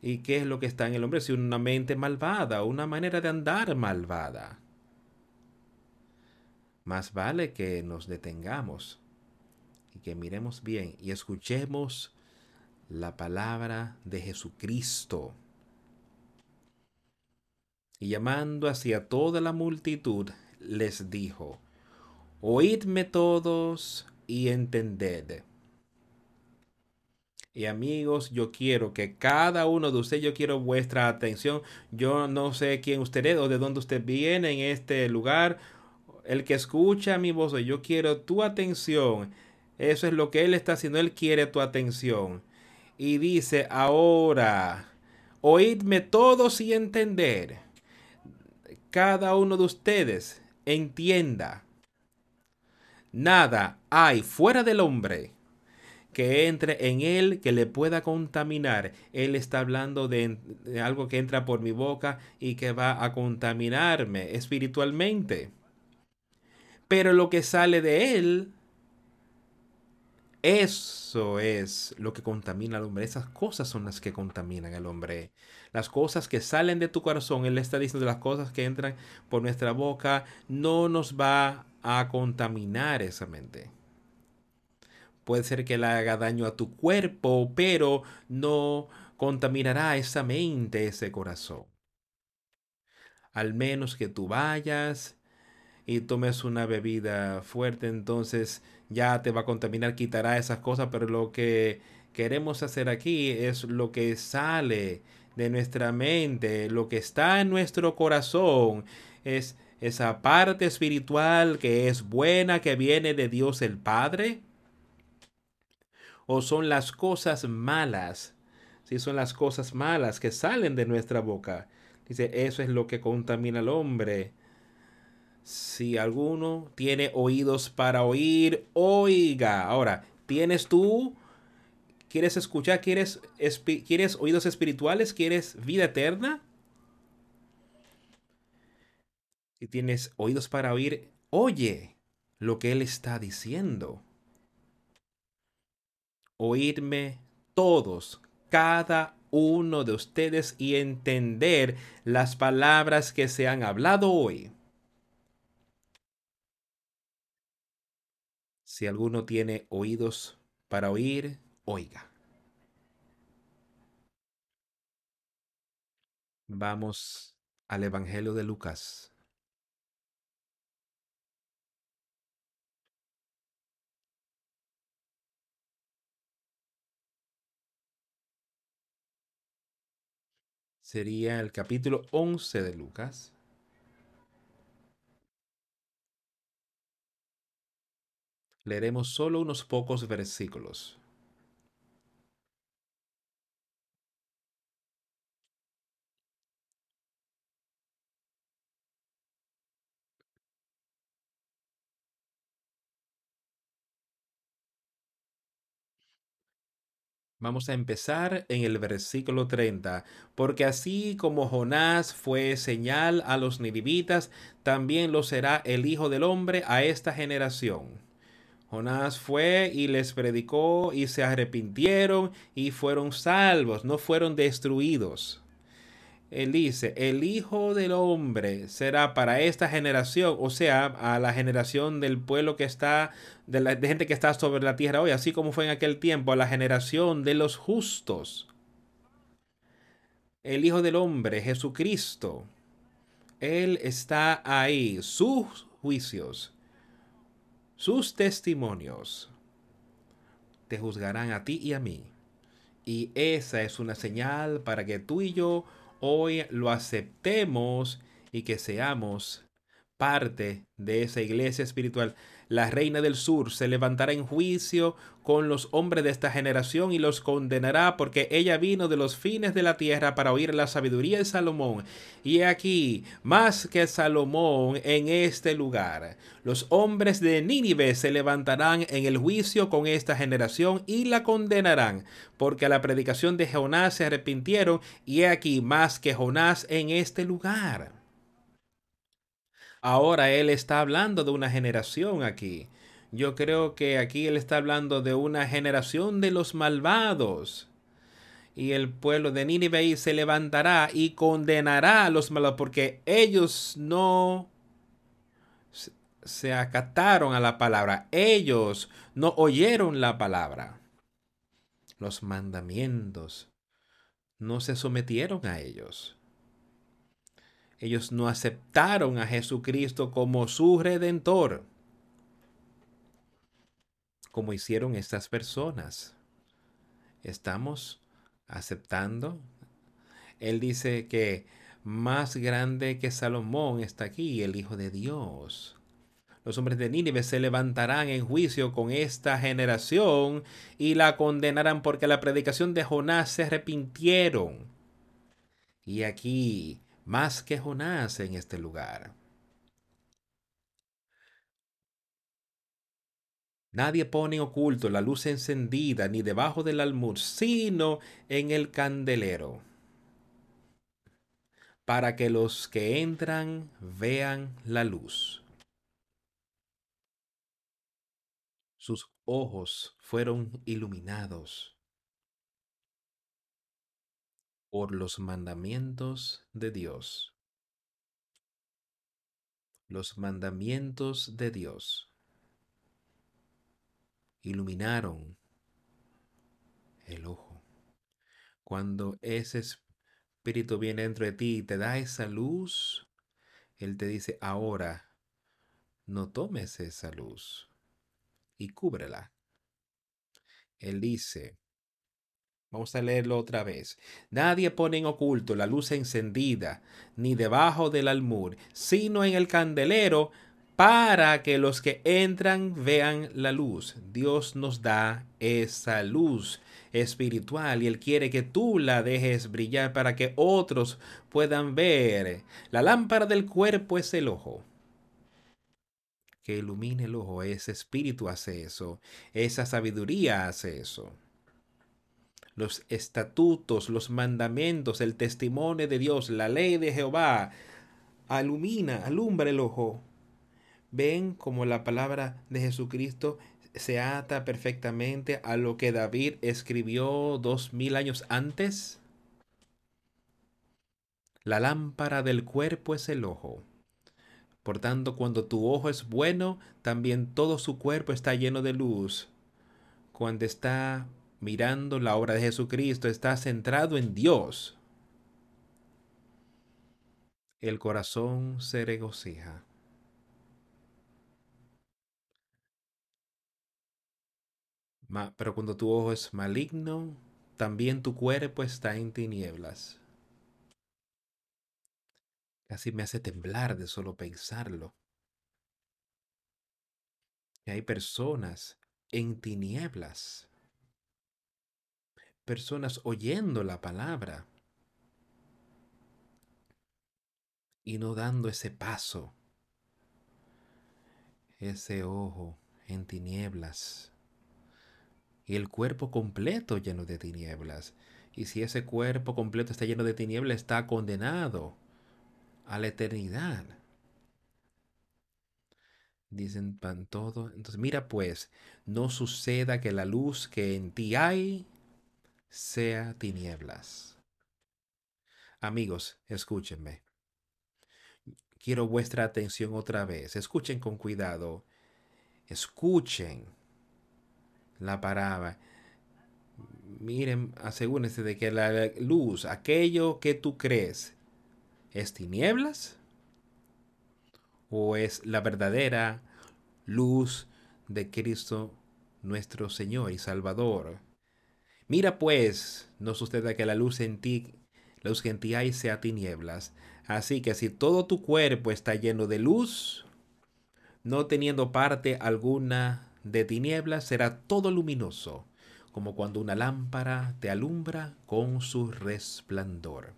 ¿Y qué es lo que está en el hombre? Si una mente malvada, una manera de andar malvada. Más vale que nos detengamos y que miremos bien y escuchemos la palabra de Jesucristo. Y llamando hacia toda la multitud, les dijo, Oídme todos y entended. Y amigos, yo quiero que cada uno de ustedes, yo quiero vuestra atención. Yo no sé quién usted es o de dónde usted viene en este lugar. El que escucha mi voz, yo quiero tu atención. Eso es lo que Él está haciendo. Él quiere tu atención. Y dice, ahora, oídme todos y entender. Cada uno de ustedes entienda Nada hay fuera del hombre que entre en él que le pueda contaminar. Él está hablando de, algo que entra por mi boca y que va a contaminarme espiritualmente. Pero lo que sale de él Eso es lo que contamina al hombre. Esas cosas son las que contaminan al hombre. Las cosas que salen de tu corazón, Él está diciendo las cosas que entran por nuestra boca, no nos va a contaminar esa mente. Puede ser que le haga daño a tu cuerpo, pero no contaminará esa mente, ese corazón. Al menos que tú vayas y tomes una bebida fuerte, entonces ya te va a contaminar, quitará esas cosas, pero lo que queremos hacer aquí es lo que sale de nuestra mente, lo que está en nuestro corazón, es esa parte espiritual que es buena, que viene de Dios el Padre, o son las cosas malas, si son las cosas malas que salen de nuestra boca. Dice, eso es lo que contamina al hombre. Si alguno tiene oídos para oír, oiga. Ahora, ¿tienes tú? ¿Quieres escuchar? ¿Quieres, ¿Quieres oídos espirituales? ¿Quieres vida eterna? Si tienes oídos para oír, oye lo que Él está diciendo. Oírme todos, cada uno de ustedes y entender las palabras que se han hablado hoy. Si alguno tiene oídos para oír, oiga. Vamos al Evangelio de Lucas. Sería el capítulo 11 de Lucas. Leeremos solo unos pocos versículos. Vamos a empezar en el versículo 30, porque así como Jonás fue señal a los nidivitas, también lo será el Hijo del Hombre a esta generación. Jonás fue y les predicó y se arrepintieron y fueron salvos, no fueron destruidos. Él dice, el Hijo del Hombre será para esta generación, o sea, a la generación del pueblo que está, de la gente que está sobre la tierra hoy, así como fue en aquel tiempo, a la generación de los justos. El Hijo del Hombre, Jesucristo, Él está ahí, sus juicios sus testimonios te juzgarán a ti y a mí. Y esa es una señal para que tú y yo hoy lo aceptemos y que seamos parte de esa iglesia espiritual la reina del sur se levantará en juicio con los hombres de esta generación y los condenará porque ella vino de los fines de la tierra para oír la sabiduría de Salomón. Y aquí, más que Salomón en este lugar, los hombres de Nínive se levantarán en el juicio con esta generación y la condenarán, porque a la predicación de Jonás se arrepintieron y aquí más que Jonás en este lugar. Ahora él está hablando de una generación aquí. Yo creo que aquí él está hablando de una generación de los malvados. Y el pueblo de Nínive se levantará y condenará a los malvados porque ellos no se acataron a la palabra. Ellos no oyeron la palabra. Los mandamientos no se sometieron a ellos. Ellos no aceptaron a Jesucristo como su redentor, como hicieron estas personas. Estamos aceptando. Él dice que más grande que Salomón está aquí, el Hijo de Dios. Los hombres de Nínive se levantarán en juicio con esta generación y la condenarán porque la predicación de Jonás se arrepintieron. Y aquí más que Jonás en este lugar. Nadie pone oculto la luz encendida ni debajo del almud, sino en el candelero, para que los que entran vean la luz. Sus ojos fueron iluminados por los mandamientos de Dios. Los mandamientos de Dios iluminaron el ojo. Cuando ese espíritu viene dentro de ti y te da esa luz, Él te dice, ahora no tomes esa luz y cúbrela. Él dice, vamos a leerlo otra vez, nadie pone en oculto la luz encendida, ni debajo del almur, sino en el candelero, para que los que entran vean la luz. Dios nos da esa luz espiritual y Él quiere que tú la dejes brillar para que otros puedan ver. La lámpara del cuerpo es el ojo. Que ilumine el ojo, ese espíritu hace eso, esa sabiduría hace eso. Los estatutos, los mandamientos, el testimonio de Dios, la ley de Jehová, alumina, alumbra el ojo. Ven como la palabra de Jesucristo se ata perfectamente a lo que David escribió dos mil años antes? La lámpara del cuerpo es el ojo. Por tanto, cuando tu ojo es bueno, también todo su cuerpo está lleno de luz. Cuando está mirando la obra de Jesucristo, está centrado en Dios. El corazón se regocija. pero cuando tu ojo es maligno, también tu cuerpo está en tinieblas. Casi me hace temblar de solo pensarlo. Hay personas en tinieblas. Personas oyendo la palabra y no dando ese paso. Ese ojo en tinieblas y el cuerpo completo lleno de tinieblas. Y si ese cuerpo completo está lleno de tinieblas, está condenado a la eternidad. Dicen pan todo. Entonces, mira pues, no suceda que la luz que en ti hay sea tinieblas. Amigos, escúchenme. Quiero vuestra atención otra vez. Escuchen con cuidado. Escuchen la paraba. Miren, asegúrense de que la luz, aquello que tú crees, ¿es tinieblas? ¿O es la verdadera luz de Cristo nuestro Señor y Salvador? Mira pues, no suceda que la luz en ti, la luz que en ti hay sea tinieblas. Así que si todo tu cuerpo está lleno de luz, no teniendo parte alguna de tinieblas será todo luminoso, como cuando una lámpara te alumbra con su resplandor.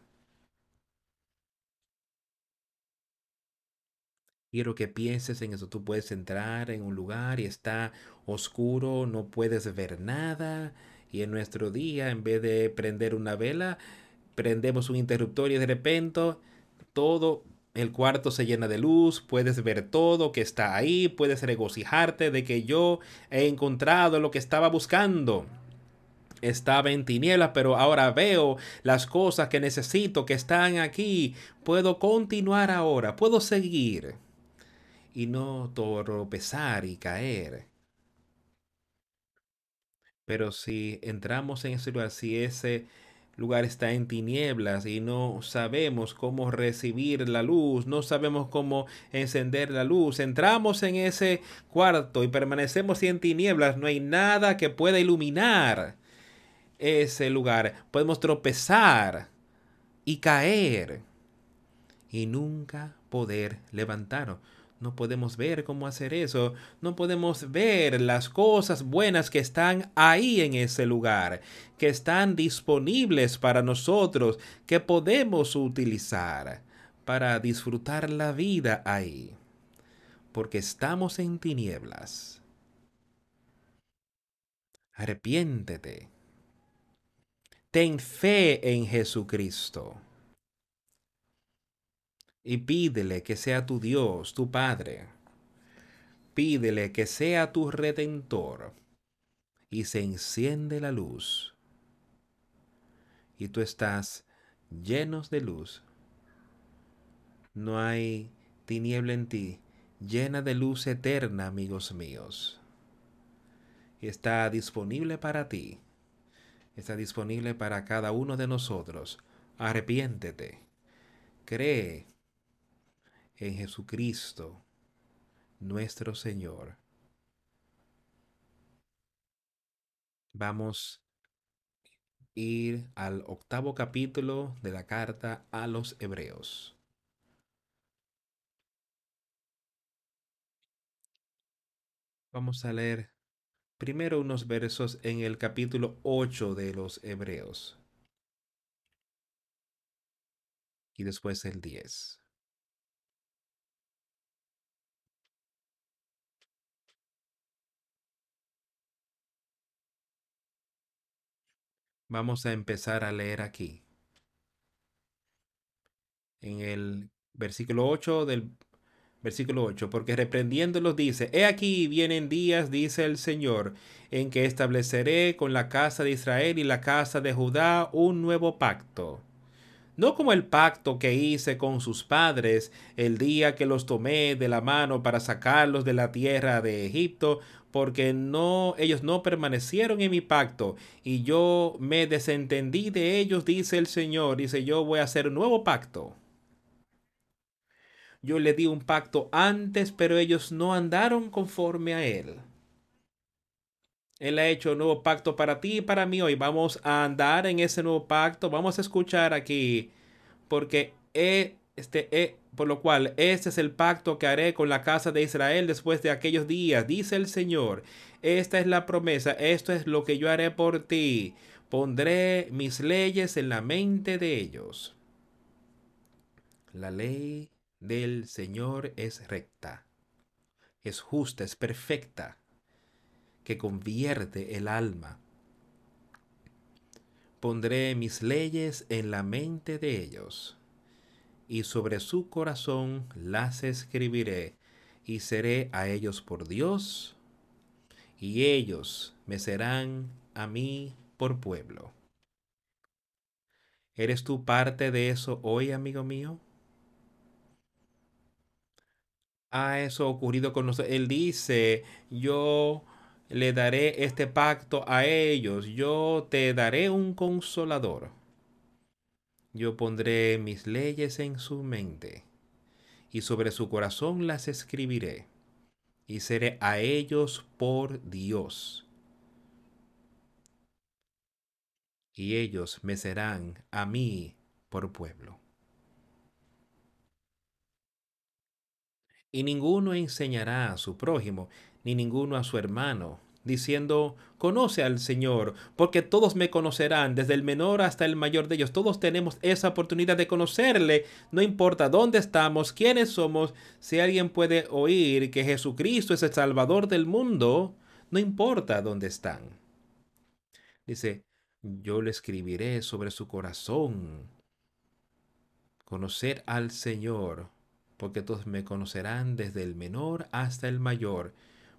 Quiero que pienses en eso. Tú puedes entrar en un lugar y está oscuro, no puedes ver nada. Y en nuestro día, en vez de prender una vela, prendemos un interruptor y de repente todo el cuarto se llena de luz, puedes ver todo que está ahí, puedes regocijarte de que yo he encontrado lo que estaba buscando. Estaba en tinieblas, pero ahora veo las cosas que necesito que están aquí. Puedo continuar ahora, puedo seguir y no tropezar y caer. Pero si entramos en ese lugar, si ese lugar está en tinieblas y no sabemos cómo recibir la luz, no sabemos cómo encender la luz. Entramos en ese cuarto y permanecemos en tinieblas, no hay nada que pueda iluminar ese lugar. Podemos tropezar y caer y nunca poder levantarnos. No podemos ver cómo hacer eso. No podemos ver las cosas buenas que están ahí en ese lugar, que están disponibles para nosotros, que podemos utilizar para disfrutar la vida ahí. Porque estamos en tinieblas. Arrepiéntete. Ten fe en Jesucristo y pídele que sea tu Dios, tu Padre. Pídele que sea tu redentor. y se enciende la luz. Y tú estás llenos de luz. No hay tiniebla en ti, llena de luz eterna, amigos míos. Está disponible para ti. Está disponible para cada uno de nosotros. Arrepiéntete. Cree en Jesucristo, nuestro Señor. Vamos a ir al octavo capítulo de la carta a los Hebreos. Vamos a leer primero unos versos en el capítulo 8 de los Hebreos y después el 10. Vamos a empezar a leer aquí. En el versículo 8 del versículo 8, porque reprendiéndolos dice, He aquí vienen días, dice el Señor, en que estableceré con la casa de Israel y la casa de Judá un nuevo pacto. No como el pacto que hice con sus padres el día que los tomé de la mano para sacarlos de la tierra de Egipto, porque no ellos no permanecieron en mi pacto y yo me desentendí de ellos, dice el Señor, dice yo voy a hacer un nuevo pacto. Yo le di un pacto antes, pero ellos no andaron conforme a él. Él ha hecho un nuevo pacto para ti y para mí hoy. Vamos a andar en ese nuevo pacto. Vamos a escuchar aquí. Porque este, por lo cual este es el pacto que haré con la casa de Israel después de aquellos días, dice el Señor. Esta es la promesa. Esto es lo que yo haré por ti. Pondré mis leyes en la mente de ellos. La ley del Señor es recta, es justa, es perfecta, que convierte el alma. Pondré mis leyes en la mente de ellos, y sobre su corazón las escribiré, y seré a ellos por Dios, y ellos me serán a mí por pueblo. ¿Eres tú parte de eso hoy, amigo mío? ha eso ocurrido con nosotros. Él dice, yo le daré este pacto a ellos, yo te daré un consolador. Yo pondré mis leyes en su mente, y sobre su corazón las escribiré, y seré a ellos por Dios. Y ellos me serán a mí por pueblo. y ninguno enseñará a su prójimo, ni ninguno a su hermano, diciendo, conoce al Señor, porque todos me conocerán, desde el menor hasta el mayor de ellos. Todos tenemos esa oportunidad de conocerle, no importa dónde estamos, quiénes somos, si alguien puede oír que Jesucristo es el Salvador del mundo, no importa dónde están. Dice, yo le escribiré sobre su corazón. Conocer al Señor porque todos me conocerán desde el menor hasta el mayor,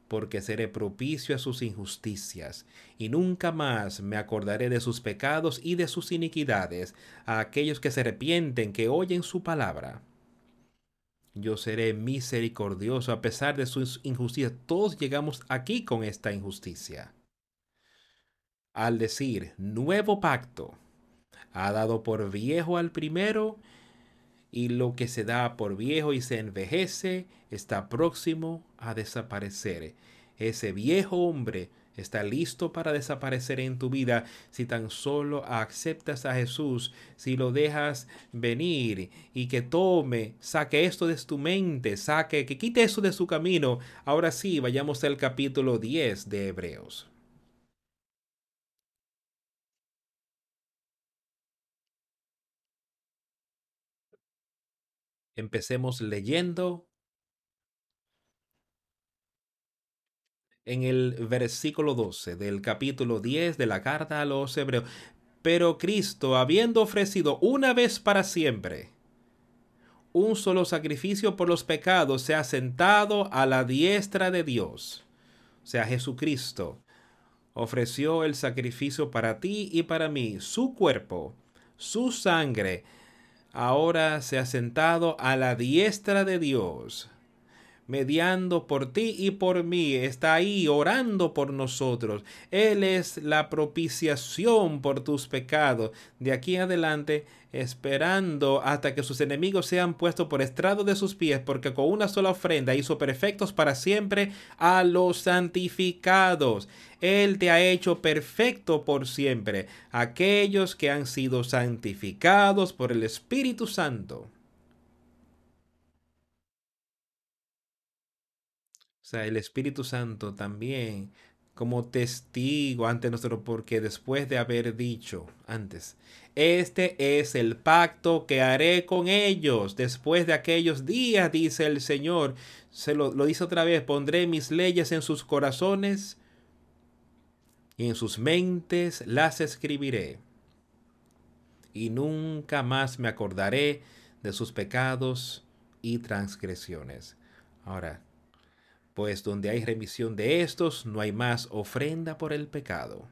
porque seré propicio a sus injusticias, y nunca más me acordaré de sus pecados y de sus iniquidades, a aquellos que se arrepienten, que oyen su palabra. Yo seré misericordioso a pesar de sus injusticias. Todos llegamos aquí con esta injusticia. Al decir nuevo pacto, ha dado por viejo al primero y lo que se da por viejo y se envejece está próximo a desaparecer. Ese viejo hombre está listo para desaparecer en tu vida si tan solo aceptas a Jesús, si lo dejas venir y que tome, saque esto de tu mente, saque, que quite eso de su camino. Ahora sí, vayamos al capítulo 10 de Hebreos. Empecemos leyendo en el versículo 12 del capítulo 10 de la carta a los hebreos. Pero Cristo, habiendo ofrecido una vez para siempre un solo sacrificio por los pecados, se ha sentado a la diestra de Dios. O sea, Jesucristo ofreció el sacrificio para ti y para mí, su cuerpo, su sangre, ahora se ha sentado a la diestra de Dios mediando por ti y por mí, está ahí orando por nosotros. Él es la propiciación por tus pecados. De aquí adelante, esperando hasta que sus enemigos sean puestos por estrado de sus pies, porque con una sola ofrenda hizo perfectos para siempre a los santificados. Él te ha hecho perfecto por siempre, aquellos que han sido santificados por el Espíritu Santo. O sea, el Espíritu Santo también como testigo ante nosotros, porque después de haber dicho antes, este es el pacto que haré con ellos después de aquellos días, dice el Señor. Se lo, lo dice otra vez, pondré mis leyes en sus corazones y en sus mentes las escribiré. Y nunca más me acordaré de sus pecados y transgresiones. Ahora, pues donde hay remisión de estos, no hay más ofrenda por el pecado.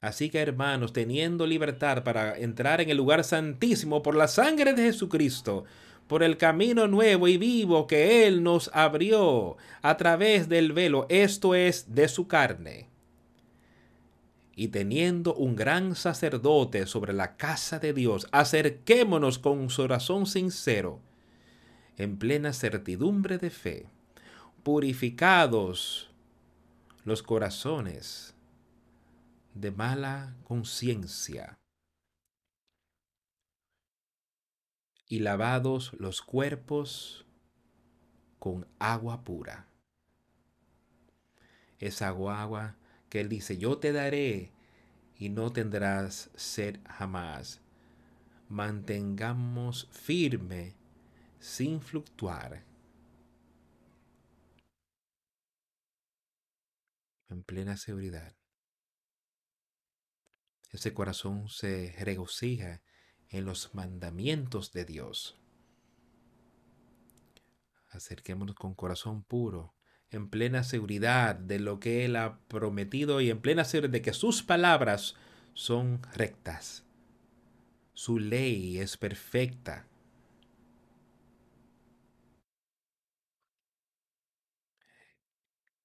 Así que hermanos, teniendo libertad para entrar en el lugar santísimo por la sangre de Jesucristo, por el camino nuevo y vivo que Él nos abrió a través del velo, esto es, de su carne. Y teniendo un gran sacerdote sobre la casa de Dios, acerquémonos con su corazón sincero, en plena certidumbre de fe, purificados los corazones de mala conciencia y lavados los cuerpos con agua pura. Esa agua que Él dice, yo te daré y no tendrás sed jamás. Mantengamos firme sin fluctuar, en plena seguridad. Ese corazón se regocija en los mandamientos de Dios. Acerquémonos con corazón puro, en plena seguridad de lo que Él ha prometido y en plena seguridad de que sus palabras son rectas. Su ley es perfecta.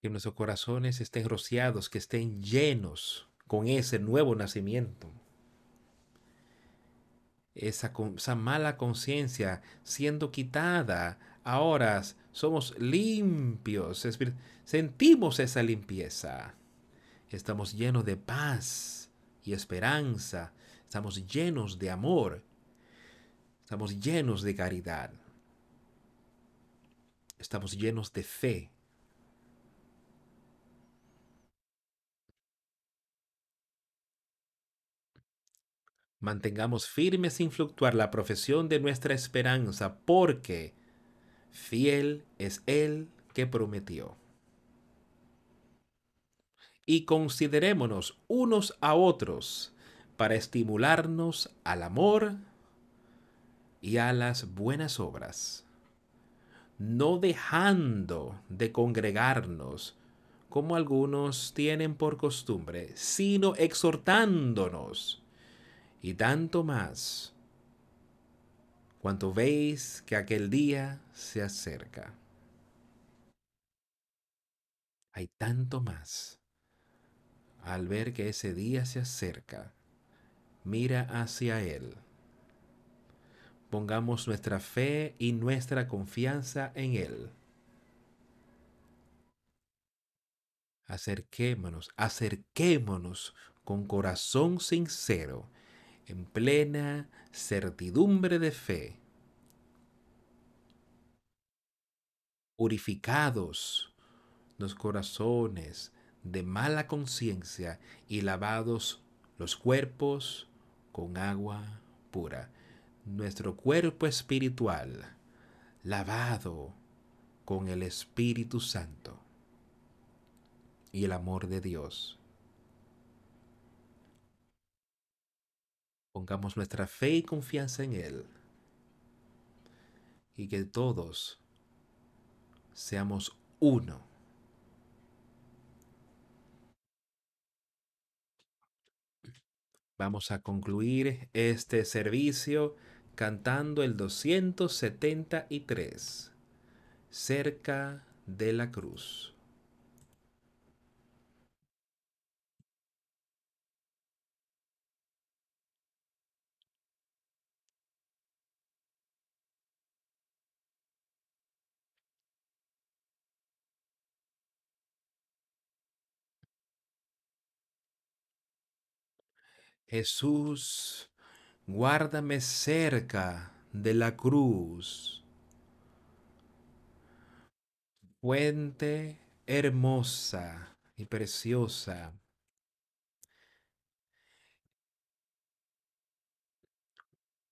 Que nuestros corazones estén rociados, que estén llenos con ese nuevo nacimiento. Esa, esa mala conciencia siendo quitada, ahora somos limpios, sentimos esa limpieza. Estamos llenos de paz y esperanza, estamos llenos de amor, estamos llenos de caridad, estamos llenos de fe Mantengamos firme sin fluctuar la profesión de nuestra esperanza, porque fiel es Él que prometió. Y considerémonos unos a otros para estimularnos al amor y a las buenas obras, no dejando de congregarnos como algunos tienen por costumbre, sino exhortándonos y tanto más cuanto veis que aquel día se acerca. Hay tanto más. Al ver que ese día se acerca, mira hacia Él. Pongamos nuestra fe y nuestra confianza en Él. Acerquémonos, acerquémonos con corazón sincero en plena certidumbre de fe, purificados los corazones de mala conciencia y lavados los cuerpos con agua pura. Nuestro cuerpo espiritual lavado con el Espíritu Santo y el amor de Dios. Pongamos nuestra fe y confianza en Él. Y que todos seamos uno. Vamos a concluir este servicio cantando el 273, cerca de la cruz. Jesús, guárdame cerca de la cruz. Fuente hermosa y preciosa.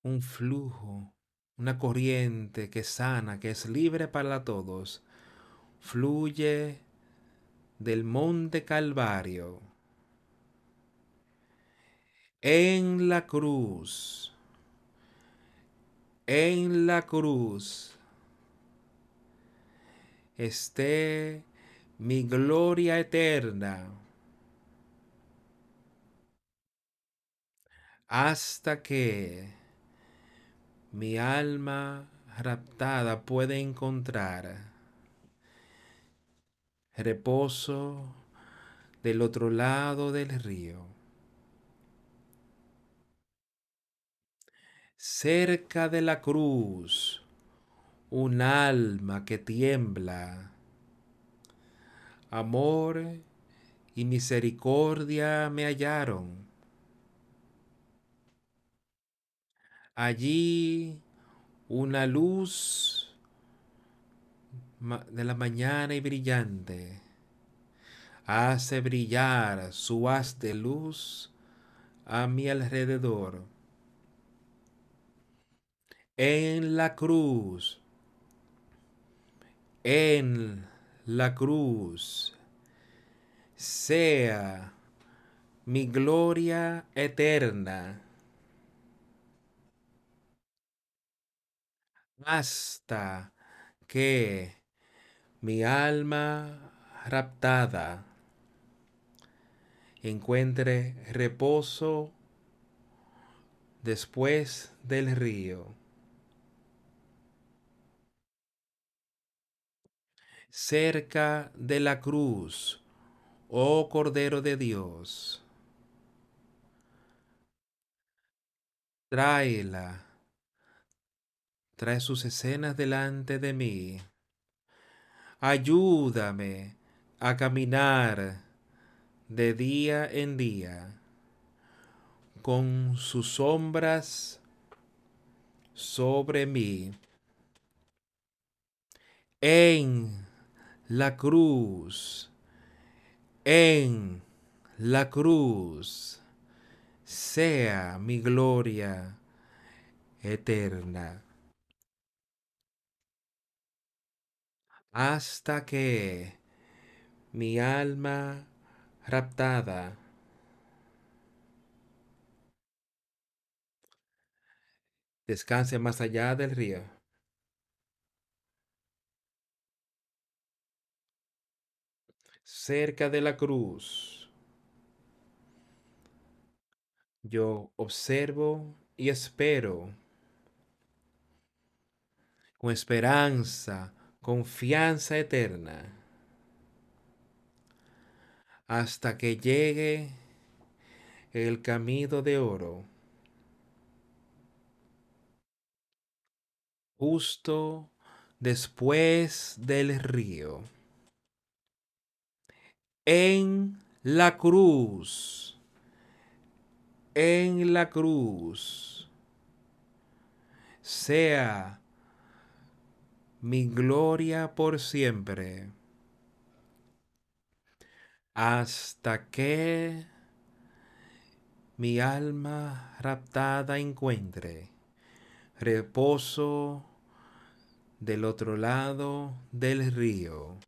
Un flujo, una corriente que sana, que es libre para todos, fluye del monte Calvario en la cruz, en la cruz, esté mi gloria eterna. Hasta que mi alma raptada puede encontrar reposo del otro lado del río. Cerca de la cruz, un alma que tiembla. Amor y misericordia me hallaron. Allí una luz de la mañana y brillante hace brillar su haz de luz a mi alrededor en la cruz, en la cruz, sea mi gloria eterna. Hasta que mi alma raptada encuentre reposo después del río. Cerca de la cruz, oh Cordero de Dios. Tráela, trae sus escenas delante de mí. Ayúdame a caminar de día en día con sus sombras sobre mí. En la cruz, en la cruz, sea mi gloria eterna. Hasta que mi alma raptada descanse más allá del río. Cerca de la cruz, yo observo y espero con esperanza, confianza eterna, hasta que llegue el camino de oro, justo después del río en la cruz, en la cruz, sea mi gloria por siempre, hasta que mi alma raptada encuentre reposo del otro lado del río.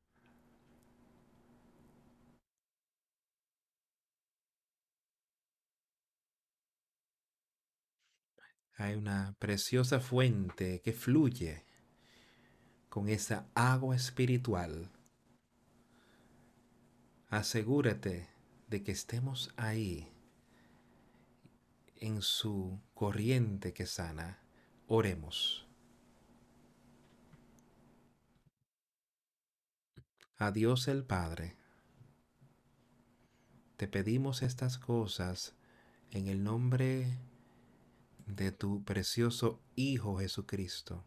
Hay una preciosa fuente que fluye con esa agua espiritual. Asegúrate de que estemos ahí en su corriente que sana. Oremos. A Dios el Padre, te pedimos estas cosas en el nombre de tu precioso Hijo Jesucristo.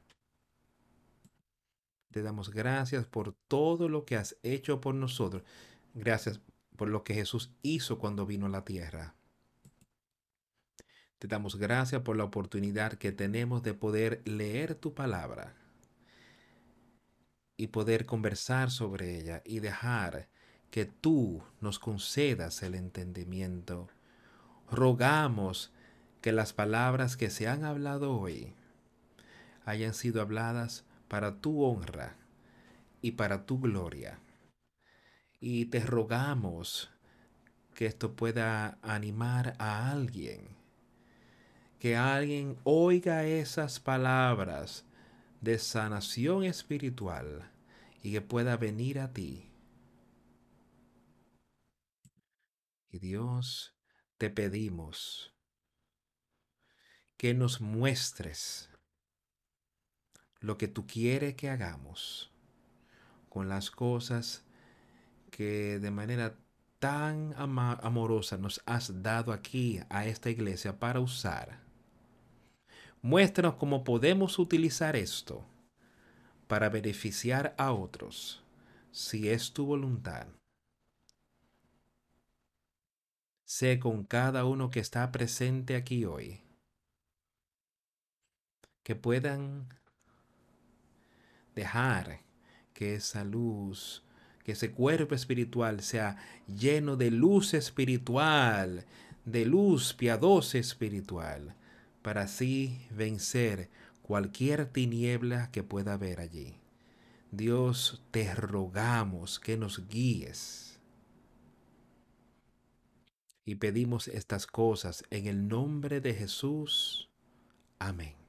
Te damos gracias por todo lo que has hecho por nosotros. Gracias por lo que Jesús hizo cuando vino a la tierra. Te damos gracias por la oportunidad que tenemos de poder leer tu palabra y poder conversar sobre ella y dejar que tú nos concedas el entendimiento. Rogamos que las palabras que se han hablado hoy hayan sido habladas para tu honra y para tu gloria. Y te rogamos que esto pueda animar a alguien que alguien oiga esas palabras de sanación espiritual y que pueda venir a ti. Y Dios, te pedimos que nos muestres lo que tú quieres que hagamos con las cosas que de manera tan amorosa nos has dado aquí a esta iglesia para usar Muéstranos cómo podemos utilizar esto para beneficiar a otros, si es tu voluntad. Sé con cada uno que está presente aquí hoy, que puedan dejar que esa luz, que ese cuerpo espiritual sea lleno de luz espiritual, de luz piadosa espiritual, para así vencer cualquier tiniebla que pueda haber allí. Dios, te rogamos que nos guíes. Y pedimos estas cosas en el nombre de Jesús. Amén.